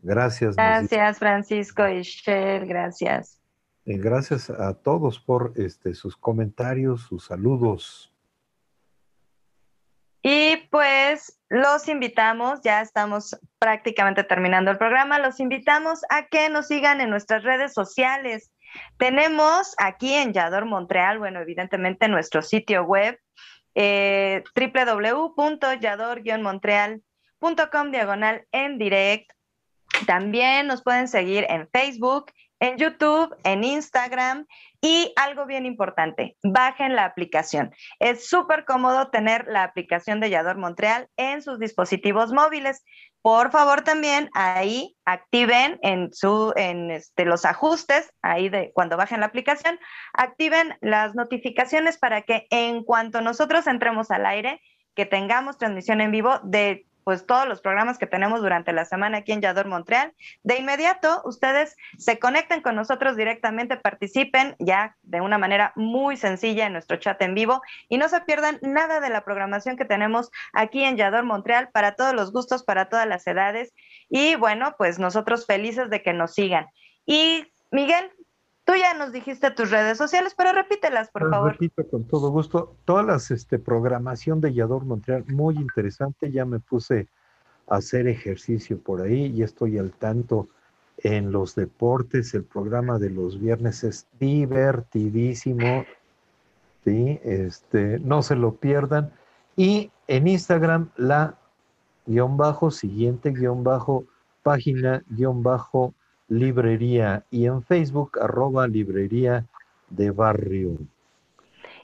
[SPEAKER 1] Gracias.
[SPEAKER 3] Gracias, Francisco Ixchel, gracias.
[SPEAKER 1] Eh, gracias a todos por este, sus comentarios, sus saludos.
[SPEAKER 3] Y pues los invitamos, ya estamos prácticamente terminando el programa, los invitamos a que nos sigan en nuestras redes sociales. Tenemos aquí en Yador Montreal, bueno, evidentemente nuestro sitio web, eh, www.yador-montreal.com diagonal en direct. También nos pueden seguir en Facebook, en YouTube, en Instagram y algo bien importante, bajen la aplicación. Es súper cómodo tener la aplicación de Yador Montreal en sus dispositivos móviles. Por favor, también ahí activen en, su, en este, los ajustes, ahí de cuando bajen la aplicación, activen las notificaciones para que en cuanto nosotros entremos al aire, que tengamos transmisión en vivo de pues todos los programas que tenemos durante la semana aquí en Yador Montreal. De inmediato, ustedes se conecten con nosotros directamente, participen ya de una manera muy sencilla en nuestro chat en vivo y no se pierdan nada de la programación que tenemos aquí en Yador Montreal para todos los gustos, para todas las edades. Y bueno, pues nosotros felices de que nos sigan. Y Miguel, Tú ya nos dijiste tus redes sociales, pero repítelas, por favor.
[SPEAKER 1] Repito con todo gusto. Todas las este, programación de Yador Montreal, muy interesante. Ya me puse a hacer ejercicio por ahí y estoy al tanto en los deportes. El programa de los viernes es divertidísimo. Sí, este, no se lo pierdan. Y en Instagram, la guion bajo, siguiente guion bajo, página guion bajo librería y en Facebook arroba librería de barrio.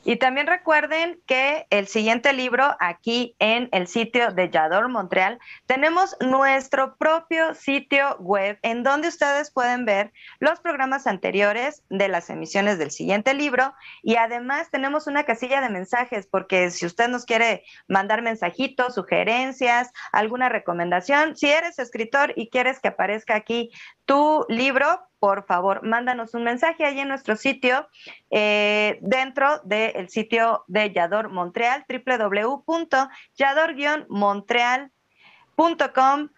[SPEAKER 3] Y también recuerden que el siguiente libro aquí en el sitio de Yador Montreal, tenemos nuestro propio sitio web en donde ustedes pueden ver los programas anteriores de las emisiones del siguiente libro. Y además tenemos una casilla de mensajes porque si usted nos quiere mandar mensajitos, sugerencias, alguna recomendación, si eres escritor y quieres que aparezca aquí tu libro, por favor, mándanos un mensaje ahí en nuestro sitio, eh, dentro del sitio de Yador Montreal, www.yador-montreal.com.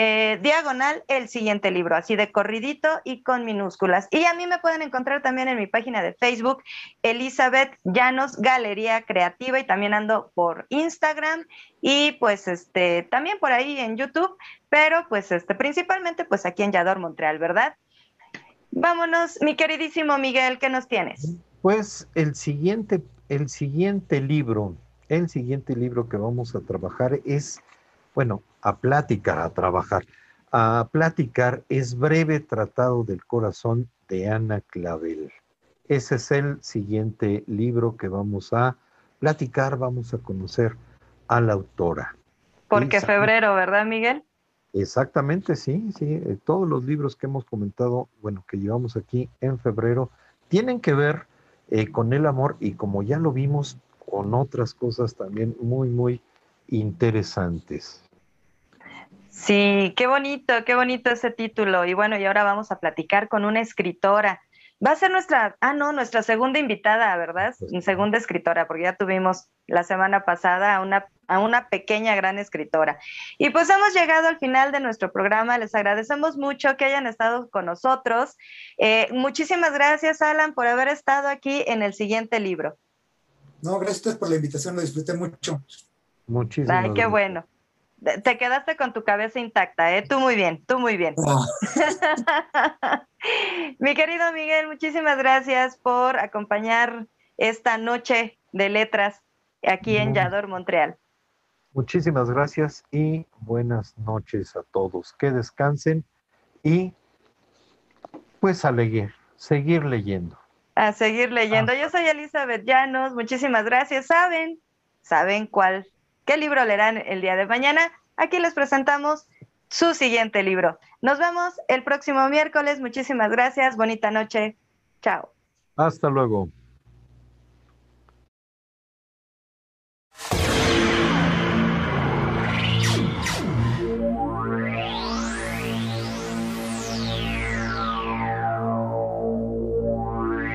[SPEAKER 3] Eh, diagonal el siguiente libro, así de corridito y con minúsculas. Y a mí me pueden encontrar también en mi página de Facebook, Elizabeth Llanos Galería Creativa, y también ando por Instagram y pues este también por ahí en YouTube, pero pues este principalmente pues aquí en Yador Montreal, ¿verdad? Vámonos, mi queridísimo Miguel, ¿qué nos tienes?
[SPEAKER 1] Pues el siguiente, el siguiente libro, el siguiente libro que vamos a trabajar es, bueno, a platicar, a trabajar. A platicar es Breve Tratado del Corazón de Ana Clavel. Ese es el siguiente libro que vamos a platicar, vamos a conocer a la autora.
[SPEAKER 3] Porque febrero, ¿verdad, Miguel?
[SPEAKER 1] Exactamente, sí, sí. Eh, todos los libros que hemos comentado, bueno, que llevamos aquí en febrero, tienen que ver eh, con el amor y como ya lo vimos, con otras cosas también muy, muy interesantes.
[SPEAKER 3] Sí, qué bonito, qué bonito ese título. Y bueno, y ahora vamos a platicar con una escritora. Va a ser nuestra, ah, no, nuestra segunda invitada, ¿verdad? Pues segunda escritora, porque ya tuvimos la semana pasada a una a una pequeña gran escritora. Y pues hemos llegado al final de nuestro programa. Les agradecemos mucho que hayan estado con nosotros. Eh, muchísimas gracias, Alan, por haber estado aquí en el siguiente libro.
[SPEAKER 4] No, gracias por la invitación, lo disfruté mucho.
[SPEAKER 1] Muchísimas
[SPEAKER 3] Ay, qué bueno. Te quedaste con tu cabeza intacta, ¿eh? Tú muy bien, tú muy bien. Ah. Mi querido Miguel, muchísimas gracias por acompañar esta noche de letras aquí en Yador, Montreal.
[SPEAKER 1] Muchísimas gracias y buenas noches a todos. Que descansen y pues a leer, seguir leyendo.
[SPEAKER 3] A seguir leyendo. Yo soy Elizabeth Llanos, muchísimas gracias. ¿Saben? ¿Saben cuál? ¿Qué libro leerán el día de mañana? Aquí les presentamos su siguiente libro. Nos vemos el próximo miércoles. Muchísimas gracias. Bonita noche. Chao.
[SPEAKER 1] Hasta luego.